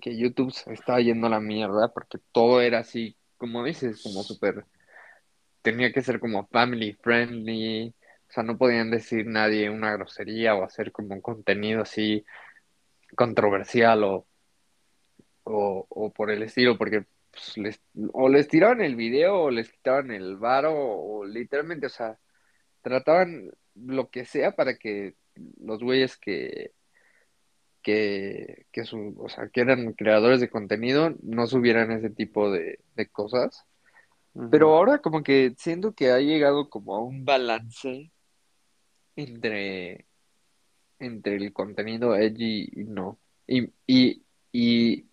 que YouTube se estaba yendo a la mierda porque todo era así, como dices, como súper, tenía que ser como family friendly, o sea, no podían decir nadie una grosería o hacer como un contenido así controversial o, o, por el estilo, porque pues, les, o les tiraban el video o les quitaban el varo o, literalmente, o sea, trataban lo que sea para que los güeyes que, que, que, o sea, que eran creadores de contenido no subieran ese tipo de, cosas. Pero ahora como que siento que ha llegado como a un balance entre entre el contenido edgy y no. Y, y, y,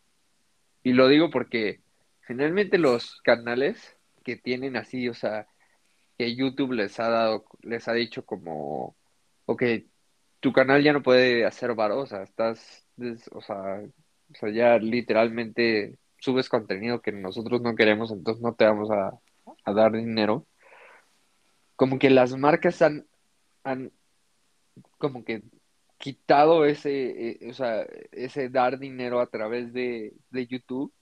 y lo digo porque generalmente los canales que tienen así, o sea, que YouTube les ha dado, les ha dicho como, ok, tu canal ya no puede hacer varo, o sea, estás, o sea, o sea, ya literalmente subes contenido que nosotros no queremos, entonces no te vamos a, a dar dinero. Como que las marcas han, han como que quitado ese, eh, o sea, ese dar dinero a través de, YouTube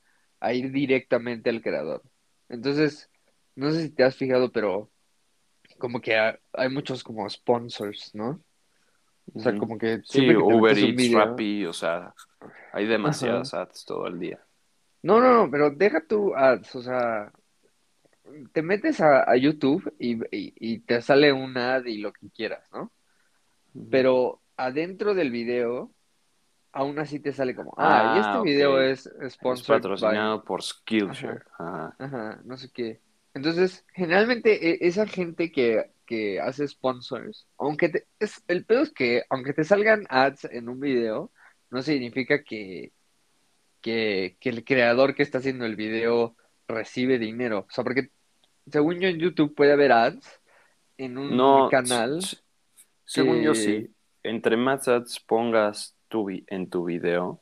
a ir directamente al creador. Entonces, no sé si te has fijado, pero como que hay muchos como sponsors, ¿no? O sea, como que sí, Uber Eats, Rappi, o sea, hay demasiadas ads todo el día. No, no, no, pero deja tu ads, o sea, te metes a, a YouTube y, y- y te sale un ad y lo que quieras, ¿no? Pero adentro del video, aún así te sale como, ah, y este Ah, video es Es by, patrocinado por Skillshare. Ajá. ajá, no sé qué. Entonces, generalmente e- esa gente que, que hace sponsors, aunque te, es, el pedo es que aunque te salgan ads en un video, no significa que, que, que el creador que está haciendo el video recibe dinero. O sea, porque según yo en YouTube puede haber ads en un No, canal según yo sí. Entre más ads pongas tu en tu video,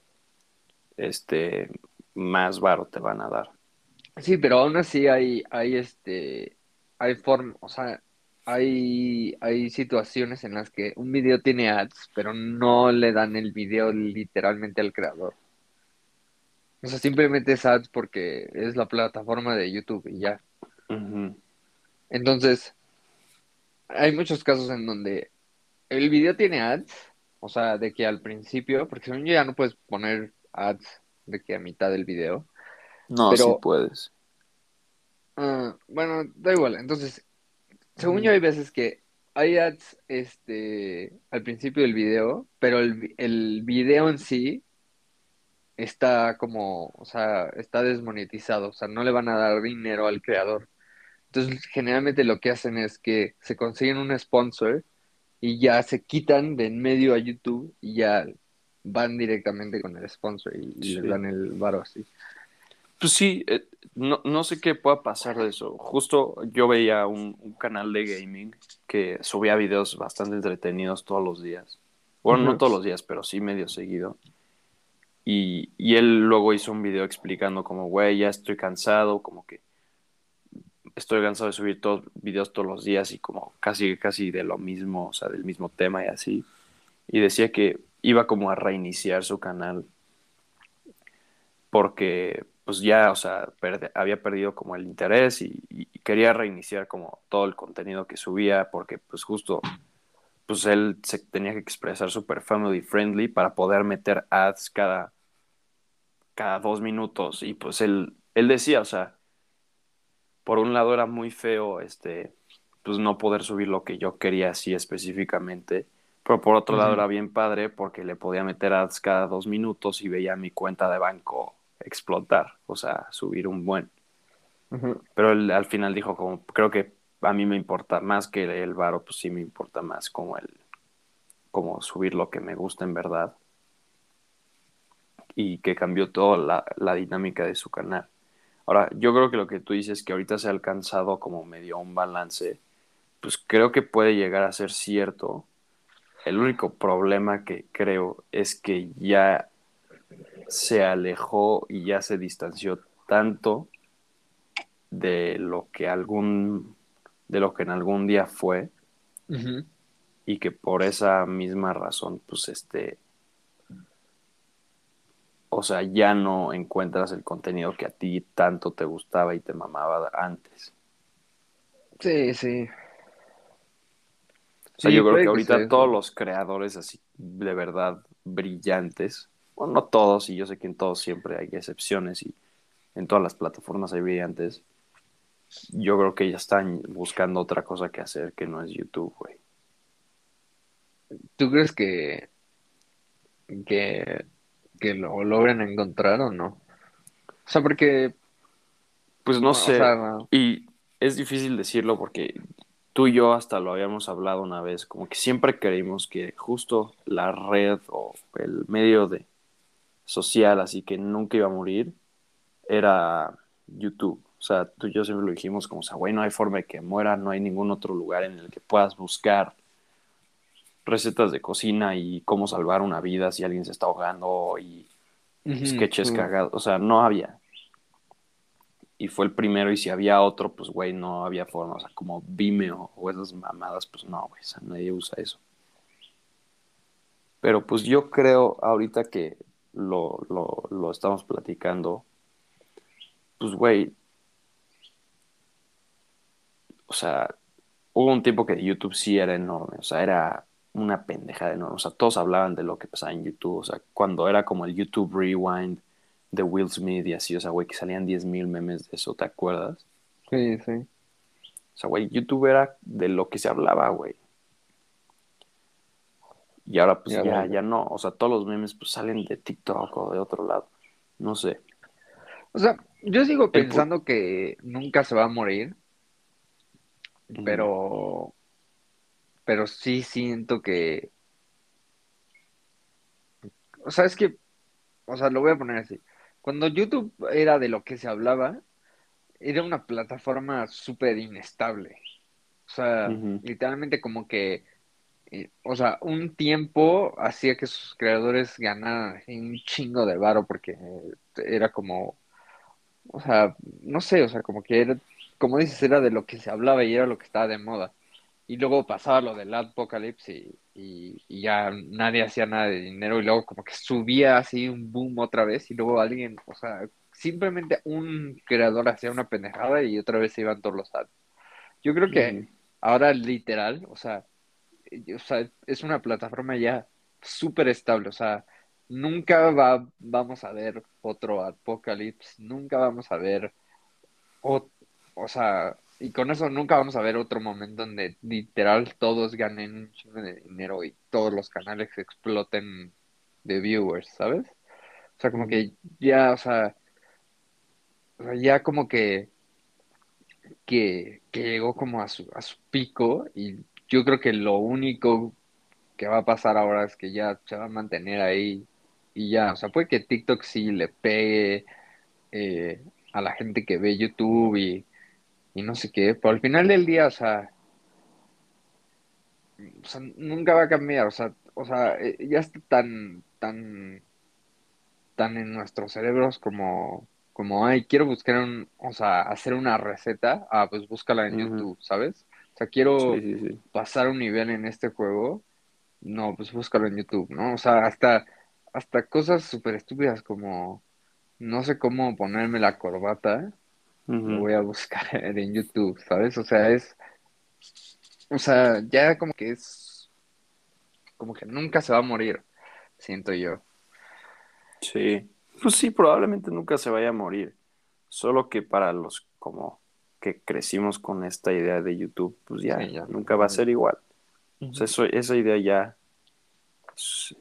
este, más varo te van a dar. Sí, pero aún así hay, hay este, hay o sea, hay, hay situaciones en las que un video tiene ads, pero no le dan el video literalmente al creador. O sea, simplemente es ads porque es la plataforma de YouTube y ya. Entonces, hay muchos casos en donde el video tiene ads, o sea, de que al principio, porque según yo ya no puedes poner ads de que a mitad del video. No, Pero- sí puedes. Ah, bueno, da igual. Entonces, según yo hay veces que hay ads este, al principio del video, pero el, el video en sí está como, o sea, está desmonetizado, o sea, no le van a dar dinero al creador. Entonces, generalmente lo que hacen es que se consiguen un sponsor y ya se quitan de en medio a YouTube y ya van directamente con el sponsor y, y les dan el varo así. Pues sí, eh, no, no sé qué pueda pasar de eso. Justo yo veía un, un canal de gaming que subía videos bastante entretenidos todos los días. Bueno, no todos los días, pero sí medio seguido. Y, y él luego hizo un video explicando como, güey, ya estoy cansado, como que estoy cansado de subir todos videos todos los días y como casi, casi de lo mismo, o sea, del mismo tema y así. Y decía que iba como a reiniciar su canal porque pues ya, o sea, perde- había perdido como el interés y, y quería reiniciar como todo el contenido que subía porque pues justo pues él se tenía que expresar súper family friendly para poder meter ads cada, cada dos minutos y pues él, él decía, o sea, por un lado era muy feo este pues no poder subir lo que yo quería así específicamente, pero por otro lado era bien padre porque le podía meter ads cada dos minutos y veía mi cuenta de banco explotar, o sea, subir un buen. Pero él al final dijo como, creo que a mí me importa más que el varo, pues sí me importa más como el, como subir lo que me gusta en verdad. Y que cambió toda la, la dinámica de su canal. Ahora, yo creo que lo que tú dices que ahorita se ha alcanzado como medio un balance, pues creo que puede llegar a ser cierto. El único problema que creo es que ya se alejó y ya se distanció tanto de lo que algún de lo que en algún día fue y que por esa misma razón pues este o sea ya no encuentras el contenido que a ti tanto te gustaba y te mamaba antes. Sí, sí. o sea Sí, yo creo que ahorita todos los creadores así de verdad brillantes bueno no todos y yo sé que en todos siempre hay excepciones y en todas las plataformas hay brillantes yo creo que ya están buscando otra cosa que hacer que no es YouTube güey. ¿Tú crees que, que, que lo logren encontrar o no? O sea, porque, Pues no sé, sea, y es difícil decirlo porque tú y yo hasta lo habíamos hablado una vez, como que siempre creímos que justo la red o el medio de social, así que nunca iba a morir, era YouTube. O sea, tú y yo siempre lo dijimos como, o sea, güey, no hay forma de que muera, no hay ningún otro lugar en el que puedas buscar recetas de cocina y cómo salvar una vida si alguien se está ahogando y sketches cagados, o sea, no había. Y fue el primero, y si había otro, pues, güey, no había forma, o sea, como Vimeo o esas mamadas, pues no, güey, o sea, nadie usa eso. Pero pues yo creo ahorita que lo, lo, lo estamos platicando, pues, güey, o sea, hubo un tiempo que YouTube sí era enorme, o sea, era una pendejada enorme, o sea, todos hablaban de lo que pasaba en YouTube, o sea, cuando era como el YouTube Rewind, de Will Smith y así, o sea, güey, que salían 10.000 memes de eso, ¿te acuerdas? Sí, sí. O sea, güey, YouTube era de lo que se hablaba, güey. Y ahora pues ya, ya, no, o sea, todos los memes pues salen de TikTok o de otro lado. No sé. O sea, yo sigo pensando que nunca se va a morir, pero pero sí siento que o sea, es que o sea, lo voy a poner así. Cuando YouTube era de lo que se hablaba, era una plataforma súper inestable. O sea, literalmente como que eh, o sea, un tiempo hacía que sus creadores ganaran un chingo de varo porque era como, o sea, no sé, o sea, como que era, como dices, era de lo que se hablaba y era lo que estaba de moda. Y luego pasaba lo del Apocalypse y, y, ya nadie hacía nada de dinero y luego como que subía así un boom otra vez y luego alguien, o sea, simplemente un creador hacía una pendejada y otra vez se iban todos los ads. Yo creo que ahora literal, o sea, o sea, es una plataforma ya súper estable, o sea, nunca va, vamos a ver otro Apocalypse, nunca vamos a ver, o, o sea, y con eso nunca vamos a ver otro momento donde literal todos ganen un chingo de dinero y todos los canales exploten de viewers, ¿sabes? O sea, como que ya, o sea, o sea ya como que, que, que llegó como a su, a su pico y yo creo que lo único que va a pasar ahora es que ya se va a mantener ahí y ya, o sea, puede que TikTok sí le pegue eh, a la gente que ve YouTube y, no sé qué, pero al final del día, o sea, o sea, nunca va a cambiar, o sea, o sea, eh, ya está tan, tan, tan en nuestros cerebros como, como, ay, quiero buscar un, o sea, hacer una receta, ah, pues búscala en YouTube, ¿sabes? O sea, quiero pasar un nivel en este juego. No, pues búscalo en YouTube, ¿no? O sea, hasta, hasta cosas súper estúpidas como no sé cómo ponerme la corbata, lo voy a buscar en YouTube, ¿sabes? O sea, es, o sea, ya como que es, como que nunca se va a morir, siento yo. Sí, pues sí, probablemente nunca se vaya a morir, solo que para los como que crecimos con esta idea de YouTube, pues ya, nunca va a ser igual. eso, esa idea ya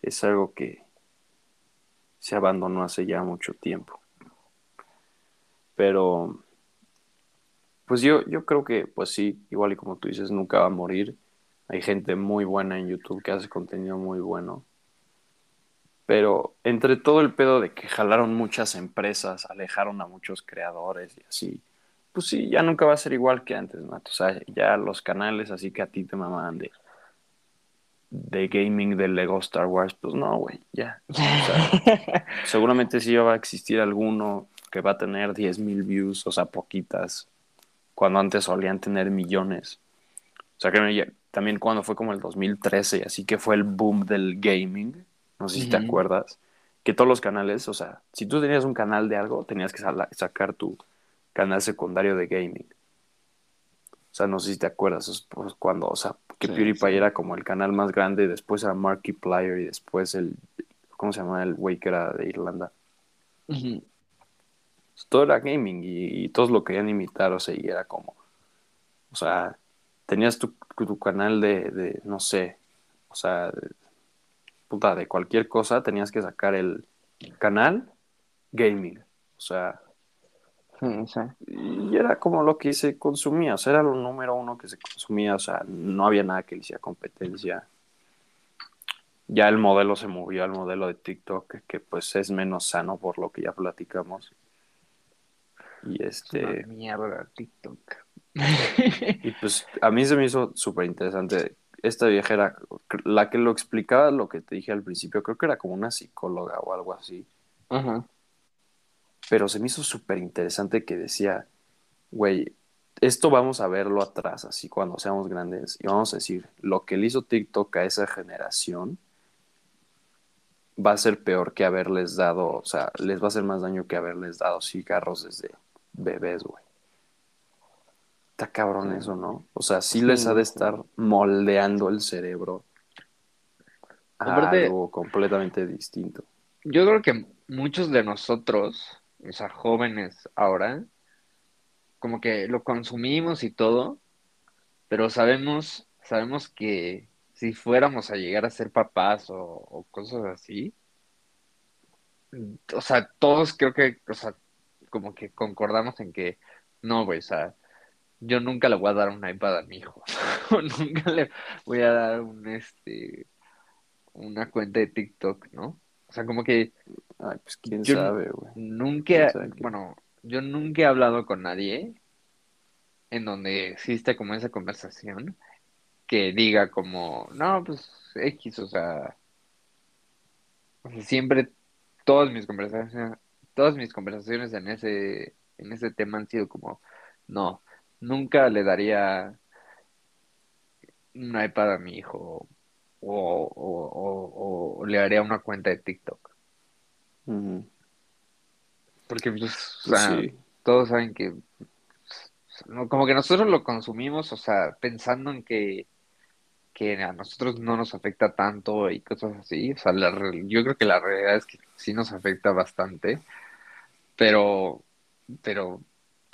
es, algo que se abandonó hace ya mucho tiempo. Pero, pues yo, yo creo que, pues sí, igual y como tú dices, nunca va a morir. Hay gente muy buena en YouTube que hace contenido muy bueno. Pero entre todo el pedo de que jalaron muchas empresas, alejaron a muchos creadores y así, pues sí, ya nunca va a ser igual que antes, ¿no? O sea, ya los canales así que a ti te mamaban de, de gaming de Lego Star Wars, pues no, güey, ya. seguramente sí va a existir alguno que va a tener 10.000 views, o sea, poquitas, cuando antes solían tener millones. O sea, que también cuando fue como el 2013, así que fue el boom del gaming, no sé si te acuerdas, que todos los canales, o sea, si tú tenías un canal de algo, tenías que sacar tu canal secundario de gaming. O sea, no sé si te acuerdas, pues cuando, o sea, que PewDiePie era como el canal más grande, después era Markiplier y después el, ¿cómo se llama? El güey que era de Irlanda. Todo era gaming y, todos lo querían imitar, o sea, y era como, o sea, tenías tu, tu canal de, de, no sé, o sea, de, puta, de cualquier cosa, tenías que sacar el canal gaming. O sea, y era como lo que se consumía, o sea, era lo número uno que se consumía, o sea, no había nada que le hiciera competencia. Ya el modelo se movió al modelo de TikTok, que, pues es menos sano por lo que ya platicamos. Y este... mierda, TikTok. Y pues a mí se me hizo súper interesante. Esta vieja era la que lo explicaba, lo que te dije al principio, creo que era como una psicóloga o algo así. Ajá pero se me hizo súper interesante que decía, güey, esto vamos a verlo atrás, así cuando seamos grandes, y vamos a decir, lo que le hizo TikTok a esa generación va a ser peor que haberles dado, o sea, les va a hacer más daño que haberles dado cigarros desde bebés, güey. Está cabrón eso, ¿no? O sea, sí, les ha de estar moldeando el cerebro a algo completamente distinto. Yo creo que muchos de nosotros, o sea, jóvenes ahora, como que lo consumimos y todo, pero sabemos, sabemos que si fuéramos a llegar a ser papás o, o cosas así, o sea, todos creo que, o sea, como que concordamos en que no, güey, o sea, yo nunca le voy a dar un iPad a mi hijo, o nunca le voy a dar un, este, una cuenta de TikTok, ¿no? O sea, como que Ay, pues quién yo sabe, güey. nunca, bueno, yo nunca he hablado con nadie en donde existe como esa conversación que diga como, no, pues X, o sea, siempre todas mis conversaciones, todas mis conversaciones en ese, en ese tema han sido como, no, nunca le daría un iPad a mi hijo o, o, o, o le haría una cuenta de TikTok. Porque pues, o Pues sea, sí. todos saben que no, como que nosotros lo consumimos, o sea, pensando en que, que a nosotros no nos afecta tanto y cosas así. O sea, la yo creo que la realidad es que sí nos afecta bastante, pero, pero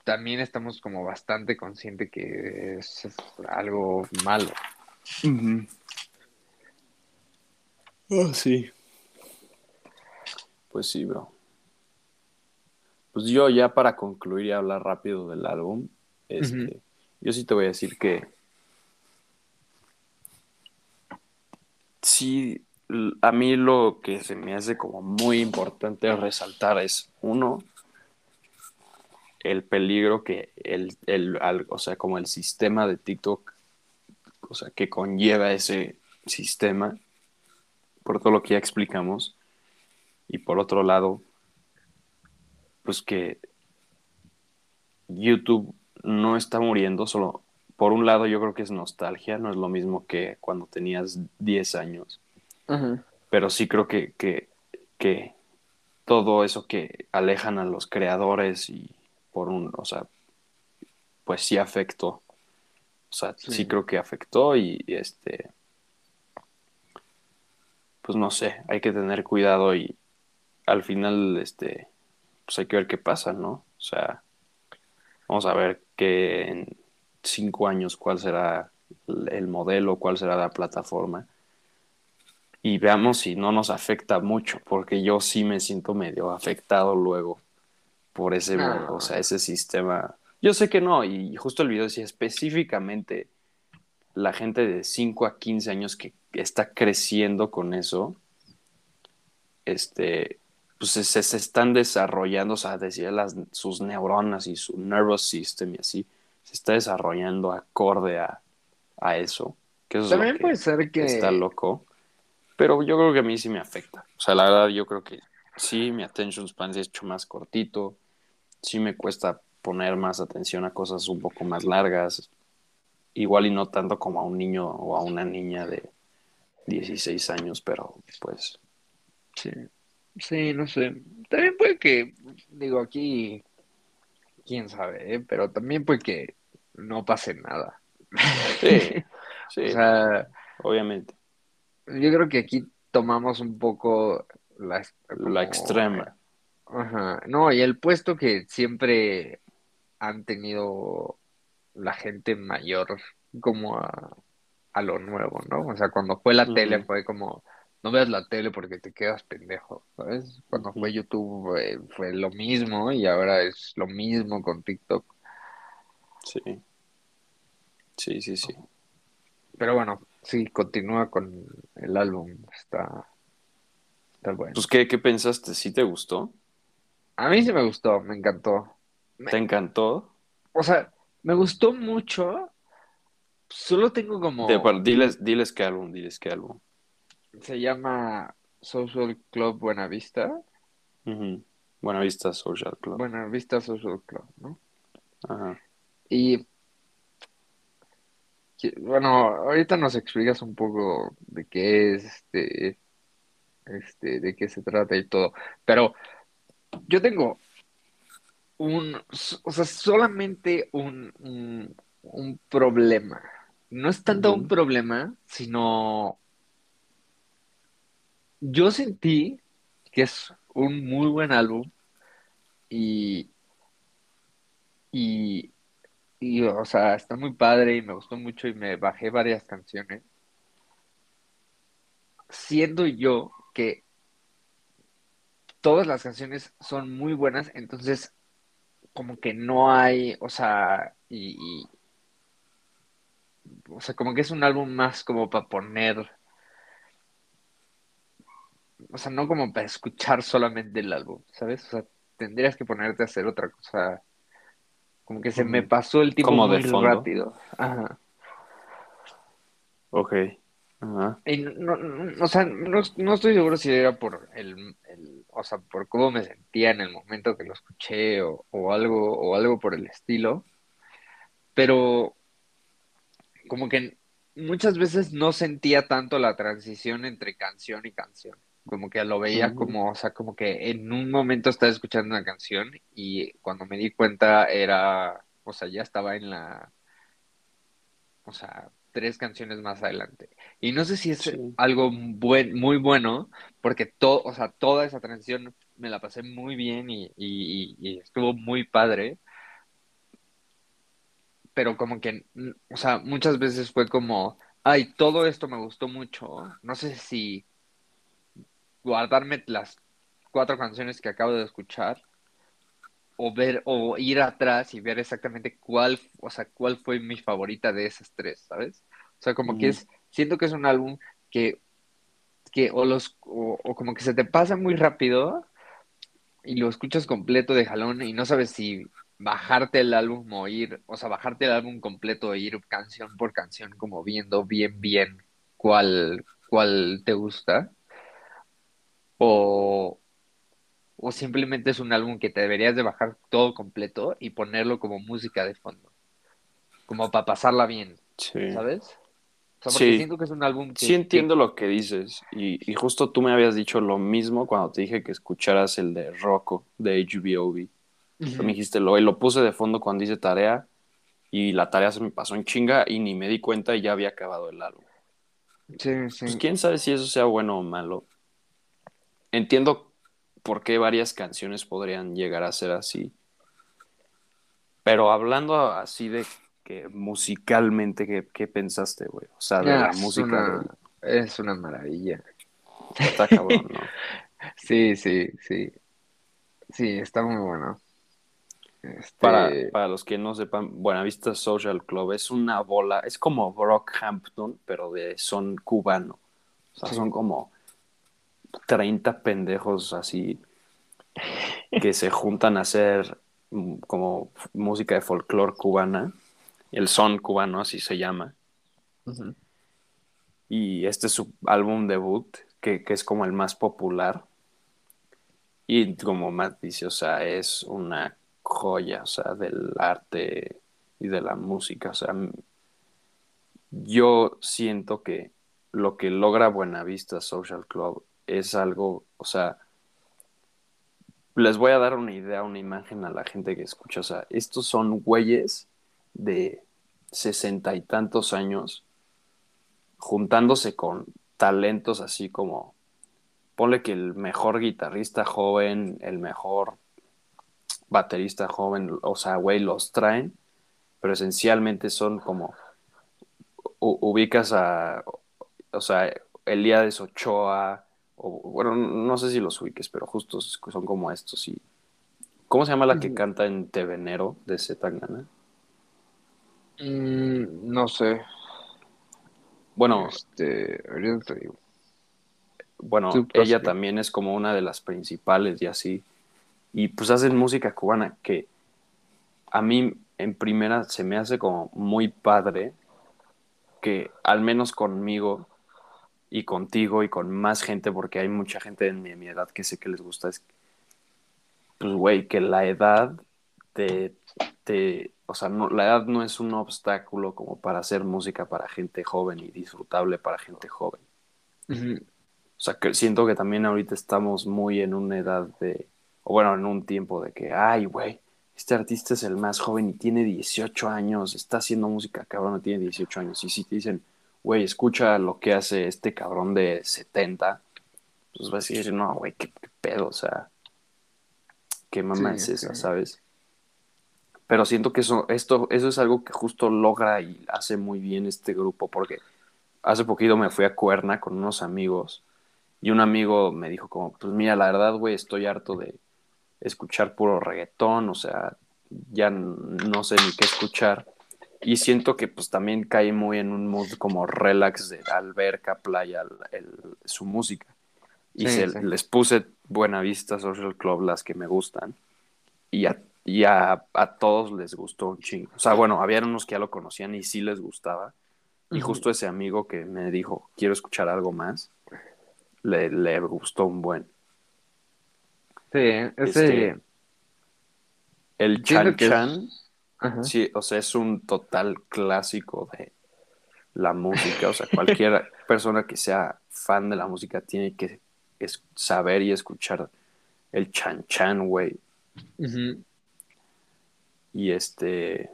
también estamos como bastante conscientes que es, es algo malo. Ah, sí. Pues sí, bro. Pues yo ya para concluir y hablar rápido del álbum, este, yo sí te voy a decir que sí, a mí lo que se me hace como muy importante resaltar es, uno, el peligro que el, el, o sea, como el sistema de TikTok, o sea, que conlleva ese sistema, por todo lo que ya explicamos, y por otro lado, pues que YouTube no está muriendo, solo por un lado yo creo que es nostalgia, no es lo mismo que cuando tenías 10 años, pero sí creo que, que, que todo eso que alejan a los creadores y por un, o sea, pues sí afectó, o sea, sí, Sí. creo que afectó y, y este, pues no sé, hay que tener cuidado y al final, este, pues hay que ver qué pasa, ¿no? O sea, vamos a ver que en cinco años cuál será el modelo, cuál será la plataforma y veamos si no nos afecta mucho, porque yo sí me siento medio afectado luego por ese, No. o sea, ese sistema. Yo sé que no, y justo el video decía específicamente la gente de 5 a 15 años que está creciendo con eso, este, pues se, se están desarrollando, o sea, decía las, sus neuronas y su nervous system y así, se está desarrollando acorde a, a eso. Que eso es lo También que puede ser que está loco. Pero yo creo que a mí sí me afecta. O sea, la verdad, yo creo que sí, mi attention span se ha hecho más cortito. Sí me cuesta poner más atención a cosas un poco más largas. Igual y no tanto como a un niño o a una niña de 16 años, pero pues Sí, sí, no sé. También puede que, digo, aquí, quién sabe, ¿eh? Pero también puede que no pase nada. sí, sí, O sea, obviamente. Yo creo que aquí tomamos un poco la, como- La extrema. Ajá. No, y el puesto que siempre han tenido la gente mayor como a, a lo nuevo, ¿no? O sea, cuando fue la tele fue como, no veas la tele porque te quedas pendejo, ¿sabes? Cuando fue YouTube eh, fue lo mismo y ahora es lo mismo con TikTok. Sí. Sí, sí, sí. Pero bueno, sí, continúa con el álbum, está, está bueno. Pues, ¿qué, qué pensaste? ¿Sí te gustó? A mí sí me gustó, me encantó. Me- ¿Te encantó? o sea, me gustó mucho, solo tengo como... De- bueno, diles, diles qué álbum, diles qué álbum. Se llama Social Club Buenavista. Ujú. Buena Vista Social Club. Buenavista Social Club, ¿no? Ajá. Y que- bueno, ahorita nos explicas un poco de qué es este, este, de qué se trata y todo. Pero yo tengo un, o sea, solamente un, un, un problema. No es tanto un Ujú. problema, sino yo sentí que es un muy buen álbum y, y, y, o sea, está muy padre y me gustó mucho y me bajé varias canciones. Siendo yo que todas las canciones son muy buenas, entonces como que no hay, o sea, y, o sea, como que es un álbum más como para poner, o sea, no como para escuchar solamente el álbum, ¿sabes? O sea, tendrías que ponerte a hacer otra cosa. Como que se me pasó el tiempo de muy fondo. rápido. Ajá. Ok. Ajá. Y no, no- o sea, no, no estoy seguro si era por el, el- o sea, por cómo me sentía en el momento que lo escuché o, o algo, o algo por el estilo, pero como que muchas veces no sentía tanto la transición entre canción y canción. Como que lo veía como, o sea, como que en un momento estaba escuchando una canción y cuando me di cuenta era, o sea, ya estaba en la, o sea, tres canciones más adelante. Y no sé si es Sí. algo buen, muy bueno, porque todo, o sea, toda esa transición me la pasé muy bien y, y- estuvo muy padre, pero como que, o sea, muchas veces fue como, ay, todo esto me gustó mucho, no sé si guardarme las cuatro canciones que acabo de escuchar o ver o ir atrás y ver exactamente cuál, o sea, cuál fue mi favorita de esas tres, ¿sabes? O sea, como que Ujú. es, siento que es un álbum que, que o los, o, o como que se te pasa muy rápido y lo escuchas completo de jalón y no sabes si bajarte el álbum o ir, o sea, bajarte el álbum completo e ir canción por canción como viendo bien, bien cuál, cuál te gusta o, o simplemente es un álbum que te deberías de bajar todo completo y ponerlo como música de fondo, como para pasarla bien, Sí. ¿sabes? O sea, porque Sí. siento que es un álbum Sí que, entiendo lo que dices y, y justo tú me habías dicho lo mismo cuando te dije que escucharas el de Rocco de HBOB. que... Me dijiste, lo, y lo puse de fondo cuando hice tarea y la tarea se me pasó en chinga y ni me di cuenta y ya había acabado el álbum. Sí, Pues sí. quién sabe si eso sea bueno o malo. Entiendo por qué varias canciones podrían llegar a ser así. Pero hablando así de que musicalmente, ¿qué, qué pensaste, güey? O sea, de Ah, la es música una, es una maravilla. Está cabrón, ¿no? Sí, sí, sí. Sí, está muy bueno. Para, Este, para los que no sepan, Buenavista Social Club es una bola, es como Brockhampton, pero de son cubano. O sea, Sí. son como 30 pendejos así que se juntan a hacer mm, como música de folclore cubana. El son cubano, así se llama. Y este es su álbum debut, que, que es como el más popular. Y como Matt dice, o sea, es una joya, o sea, del arte y de la música. O sea, yo siento que lo que logra Buenavista Social Club es algo, o sea, les voy a dar una idea, una imagen a la gente que escucha. O sea, estos son güeyes de sesenta y tantos años juntándose con talentos así como, ponle que el mejor guitarrista joven, el mejor baterista joven, o sea, güey, los traen, pero esencialmente son como, ubicas a, o sea, Elías Ochoa, o bueno, no sé si los ubiques, pero justo son como estos. Y, ¿Cómo se llama la que Ujú. canta en Tevenero de Zetangana? Mm, no sé. Bueno, Este, ahorita te digo. bueno, ella también es como una de las principales y así. Y pues hacen música cubana que a mí en primera se me hace como muy padre que al menos conmigo y contigo y con más gente, porque hay mucha gente en mi, mi edad que sé que les gusta, es pues güey, que la edad te, te o sea, no, la edad no es un obstáculo como para hacer música para gente joven y disfrutable para gente joven. O sea, que siento que también ahorita estamos muy en una edad de, o bueno, en un tiempo de que, ay, güey, este artista es el más joven y tiene 18 años, está haciendo música, cabrón, tiene 18 años. Y si te dicen, güey, escucha lo que hace este cabrón de 70, pues vas a decir, no, güey, qué, qué pedo, o sea, qué mamá es esa, ¿sabes? Pero siento que eso, esto, eso es algo que justo logra y hace muy bien este grupo, porque hace poquito me fui a Cuerna con unos amigos y un amigo me dijo como, pues mira, la verdad, güey, estoy harto de escuchar puro reggaetón, o sea, ya no sé ni qué escuchar. Y siento que pues también cae muy en un mood como relax de alberca, playa, su música. Y les puse Buena Vista Social Club, las que me gustan. Y a y a, todos les gustó un chingo. O sea, bueno, había unos que ya lo conocían y sí les gustaba. Y justo ese amigo que me dijo, quiero escuchar algo más, le, le gustó un buen. Sí, ese... Este, el Chan Chan, sí, o sea, es un total clásico de la música. O sea, cualquier persona que sea fan de la música tiene que saber y escuchar el Chan Chan, güey. Y este.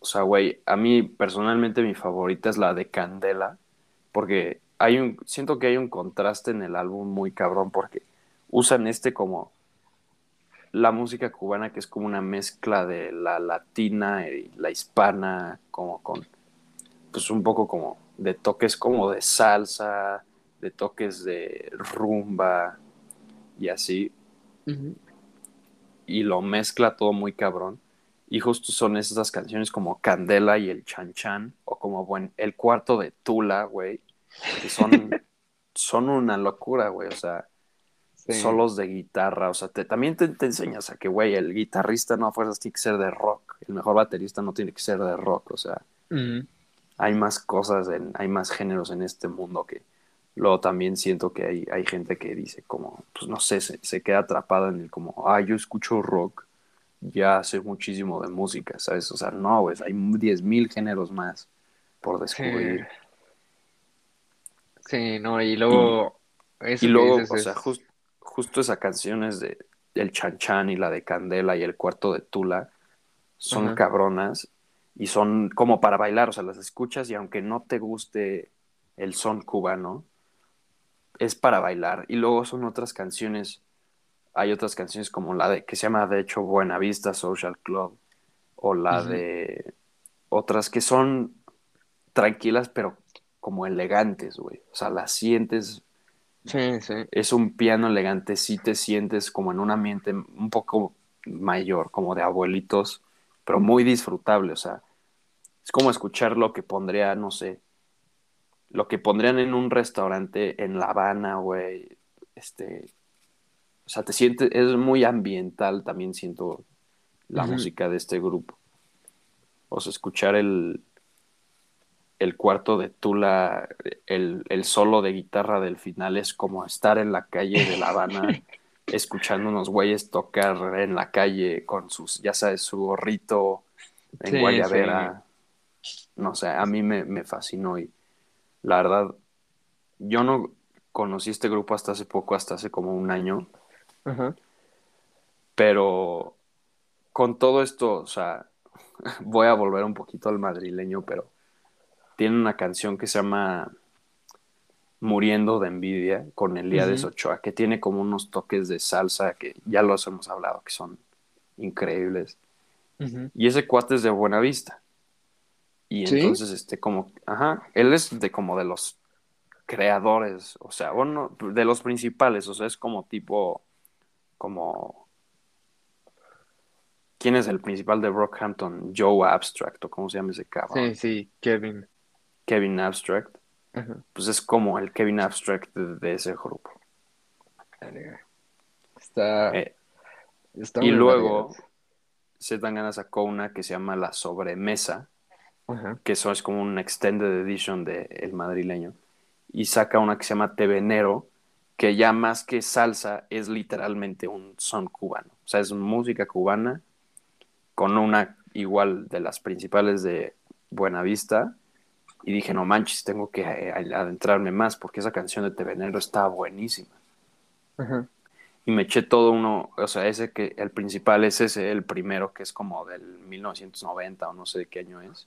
O sea, güey, a mí personalmente mi favorita es la de Candela, porque hay un, siento que hay un contraste en el álbum muy cabrón, porque usan este como la música cubana, que es como una mezcla de la latina y la hispana, como con, pues un poco como de toques como de salsa, de toques de rumba y así y lo mezcla todo muy cabrón. Y justo son esas canciones como Candela y el Chan Chan, o como buen, el cuarto de Tula, güey, que son, son una locura, güey, o sea, solos de guitarra, o sea, también te, enseñas a que, güey, el guitarrista no a fuerzas tiene que ser de rock, el mejor baterista no tiene que ser de rock, o sea, hay más cosas, en, hay más géneros en este mundo que, Luego también siento que hay, hay gente que dice como, pues no sé, se, queda atrapada en el como, ah, yo escucho rock, ya sé muchísimo de música, ¿sabes? O sea, no, pues hay 10.000 géneros más por descubrir. Sí, no, y luego... Y, luego, o sea, justo esa canción es de El Chan Chan y la de Candela y el cuarto de Tula, son cabronas y son como para bailar, o sea, las escuchas y aunque no te guste el son cubano, es para bailar. Y luego son otras canciones, hay otras canciones como la de, que se llama de hecho Buenavista Social Club, o la de otras que son tranquilas, pero como elegantes, güey. O sea, las sientes. Sí, sí. Es un piano elegante, sí te sientes como en un ambiente un poco mayor, como de abuelitos, pero muy disfrutable. O sea, es como escuchar lo que pondría, no sé, lo que pondrían en un restaurante en La Habana, güey, este, o sea, te sientes, es muy ambiental también siento la música de este grupo. O sea, escuchar el, el cuarto de Tula, el, el solo de guitarra del final es como estar en la calle de La Habana escuchando unos güeyes tocar en la calle con sus, ya sabes, su gorrito en Guayabera. No sé, a mí me, me fascinó y la verdad, yo no conocí este grupo hasta hace poco, hasta hace como un año. Pero con todo esto, o sea, voy a volver un poquito al madrileño, pero tiene una canción que se llama Muriendo de envidia con Elías uh Ochoa, que tiene como unos toques de salsa que ya los hemos hablado, que son increíbles. Y ese cuate es de Buena Vista. Y entonces, este, como, ajá, él es de como de los creadores, o sea, bueno, de los principales, o sea, es como tipo, como, ¿quién es el principal de Brockhampton? Joe Abstract, o cómo se llama ese cabrón. Sí, sí, Kevin. Kevin Abstract. Pues es como el Kevin Abstract de, ese grupo. Está, eh, está y luego, Zetangana sacó una que se llama La Sobremesa que eso es como un extended edition de El Madrileño, y saca una que se llama Tevenero, que ya más que salsa es literalmente un son cubano, o sea, es música cubana con una igual de las principales de Buenavista, y dije, no manches, tengo que eh, adentrarme más porque esa canción de Tevenero está buenísima. Y me eché todo uno, o sea, ese que el principal es ese, el primero que es como del 1990 o no sé de qué año es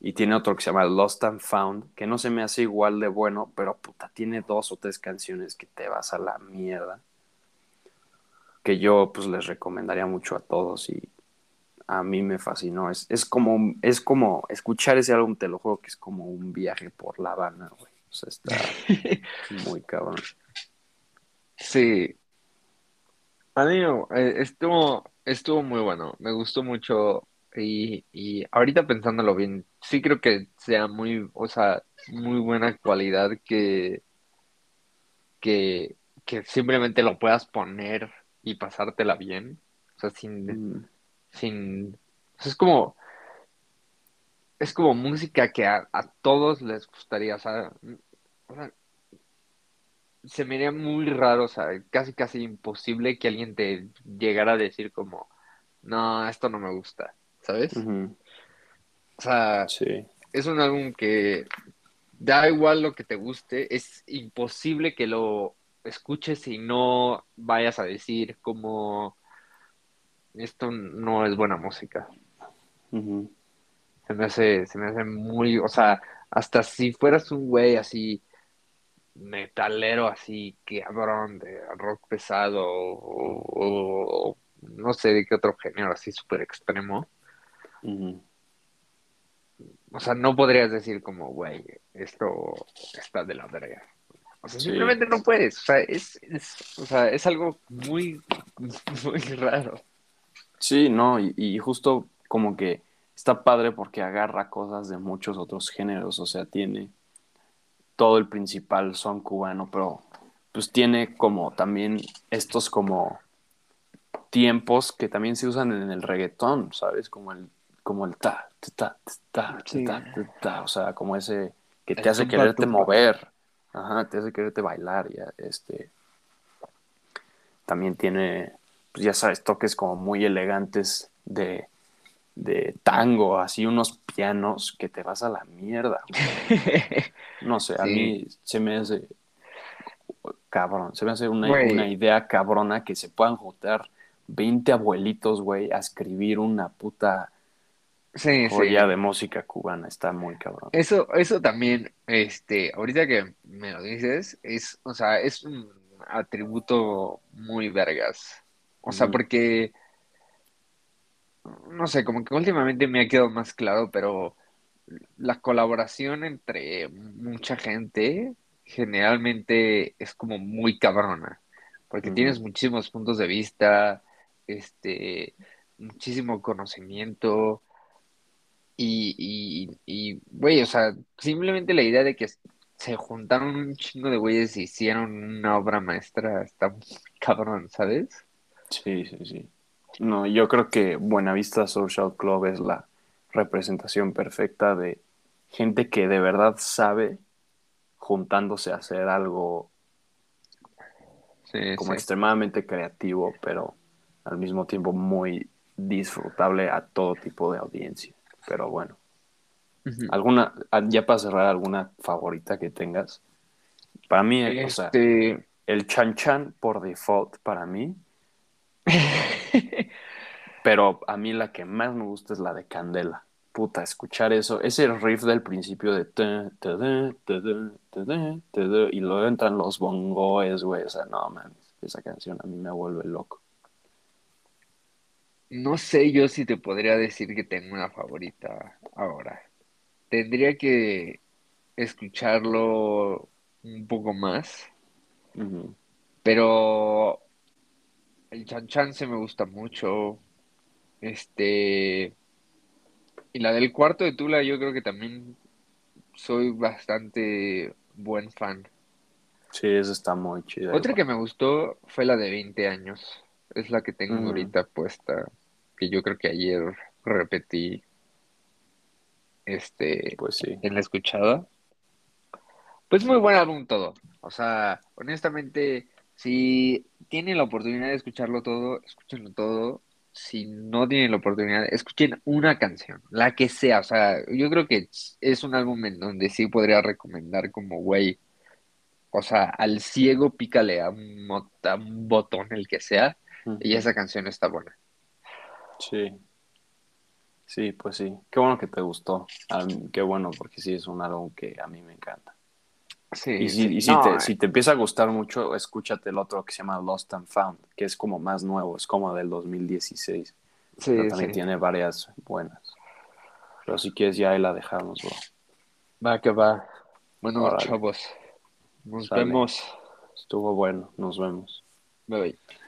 Y tiene otro que se llama Lost and Found, que no se me hace igual de bueno, pero puta, tiene dos o tres canciones que te vas a la mierda. Que yo pues les recomendaría mucho a todos y a mí me fascinó. Es, es como, es como escuchar ese álbum, te lo juego que es como un viaje por La Habana, güey. O sea, está muy cabrón. Sí. A mí eh, estuvo, estuvo muy bueno. Me gustó mucho. Y, y ahorita pensándolo bien, sí creo que sea muy, o sea, muy buena cualidad que, que, que simplemente lo puedas poner y pasártela bien. O sea, sin, Mm, sin, es como, es como música que a, a todos les gustaría, o sea, o sea, se me haría muy raro, o sea, casi casi imposible que alguien te llegara a decir como, no, esto no me gusta, ¿sabes? O sea, Sí, es un álbum que da igual lo que te guste, es imposible que lo escuches y no vayas a decir como, esto no es buena música. Se me hace, se me hace muy, o sea, hasta si fueras un güey así metalero, así cabrón, de rock pesado o, o- o no sé de qué otro género así súper extremo, o sea, no podrías decir como, güey, esto está de la verga. O sea, Sí, simplemente no puedes, o sea, es, es, o sea, es algo muy, muy raro. Sí, no, y, y justo como que está padre porque agarra cosas de muchos otros géneros, o sea, tiene todo el principal son cubano, pero pues tiene como también estos como tiempos que también se usan en el reggaetón, ¿sabes? Como el, como el ta, ta, ta, ta, ta, ta, ta, o sea, como ese que te El hace quererte mover, ajá, te hace quererte bailar, ya, este, también tiene, pues ya sabes, toques como muy elegantes de, de tango, así unos pianos que te vas a la mierda, güey. No sé, a Sí. mí se me hace cabrón, se me hace una, una idea cabrona que se puedan juntar 20 abuelitos, güey, a escribir una puta Sí, sí. joya de música cubana, está muy cabrón. Eso, eso también, este, ahorita que me lo dices, es, o sea, es un atributo muy vergas. O sea, porque, no sé, como que últimamente me ha quedado más claro, pero la colaboración entre mucha gente generalmente es como muy cabrona, porque tienes muchísimos puntos de vista, este, muchísimo conocimiento. Y, y, y, güey, o sea, simplemente la idea de que se juntaron un chingo de güeyes y hicieron una obra maestra está muy cabrón, ¿sabes? Sí, sí, sí. No, yo creo que Buenavista Social Club es la representación perfecta de gente que de verdad sabe juntándose a hacer algo Sí, como sí. extremadamente creativo, pero al mismo tiempo muy disfrutable a todo tipo de audiencia. Pero bueno, alguna, ya para cerrar, alguna favorita que tengas. Para mí, o sea, Este, el Chan Chan por default para mí, pero a mí la que más me gusta es la de Candela. Puta, escuchar eso, ese riff del principio de ta, ta, ta, y luego entran los bongoes, güey, o sea, no mames, esa canción a mí me vuelve loco. no sé yo si te podría decir que tengo una favorita ahora. Tendría que escucharlo un poco más, pero el Chan Chan se me gusta mucho. Este, y la del cuarto de Tula yo creo que también soy bastante buen fan. Sí, esa está muy chida. Otra que me gustó fue la de 20 años. Es la que tengo Ujú. ahorita puesta, que yo creo que ayer repetí este Pues sí. en la escuchada. Pues muy buen álbum todo. O sea, honestamente, si tienen la oportunidad de escucharlo todo, escúchenlo todo. Si no tienen la oportunidad, escuchen una canción, la que sea. O sea, yo creo que es un álbum en donde sí podría recomendar como, güey, o sea, al ciego pícale a un, mo- a un botón, el que sea, y esa canción está buena. Sí. Sí, pues sí. Qué bueno que te gustó. qué bueno, porque sí es un álbum que a mí me encanta. Sí, y si, y si, te, eh. si, te, empieza a gustar mucho, escúchate el otro que se llama Lost and Found, que es como más nuevo, es como del 2016. Sí, pero también tiene varias buenas. Pero si quieres ya ahí la dejamos, bro. Va que va. Bueno, chavos. Nos vemos. Estuvo bueno, nos vemos. Bye bye.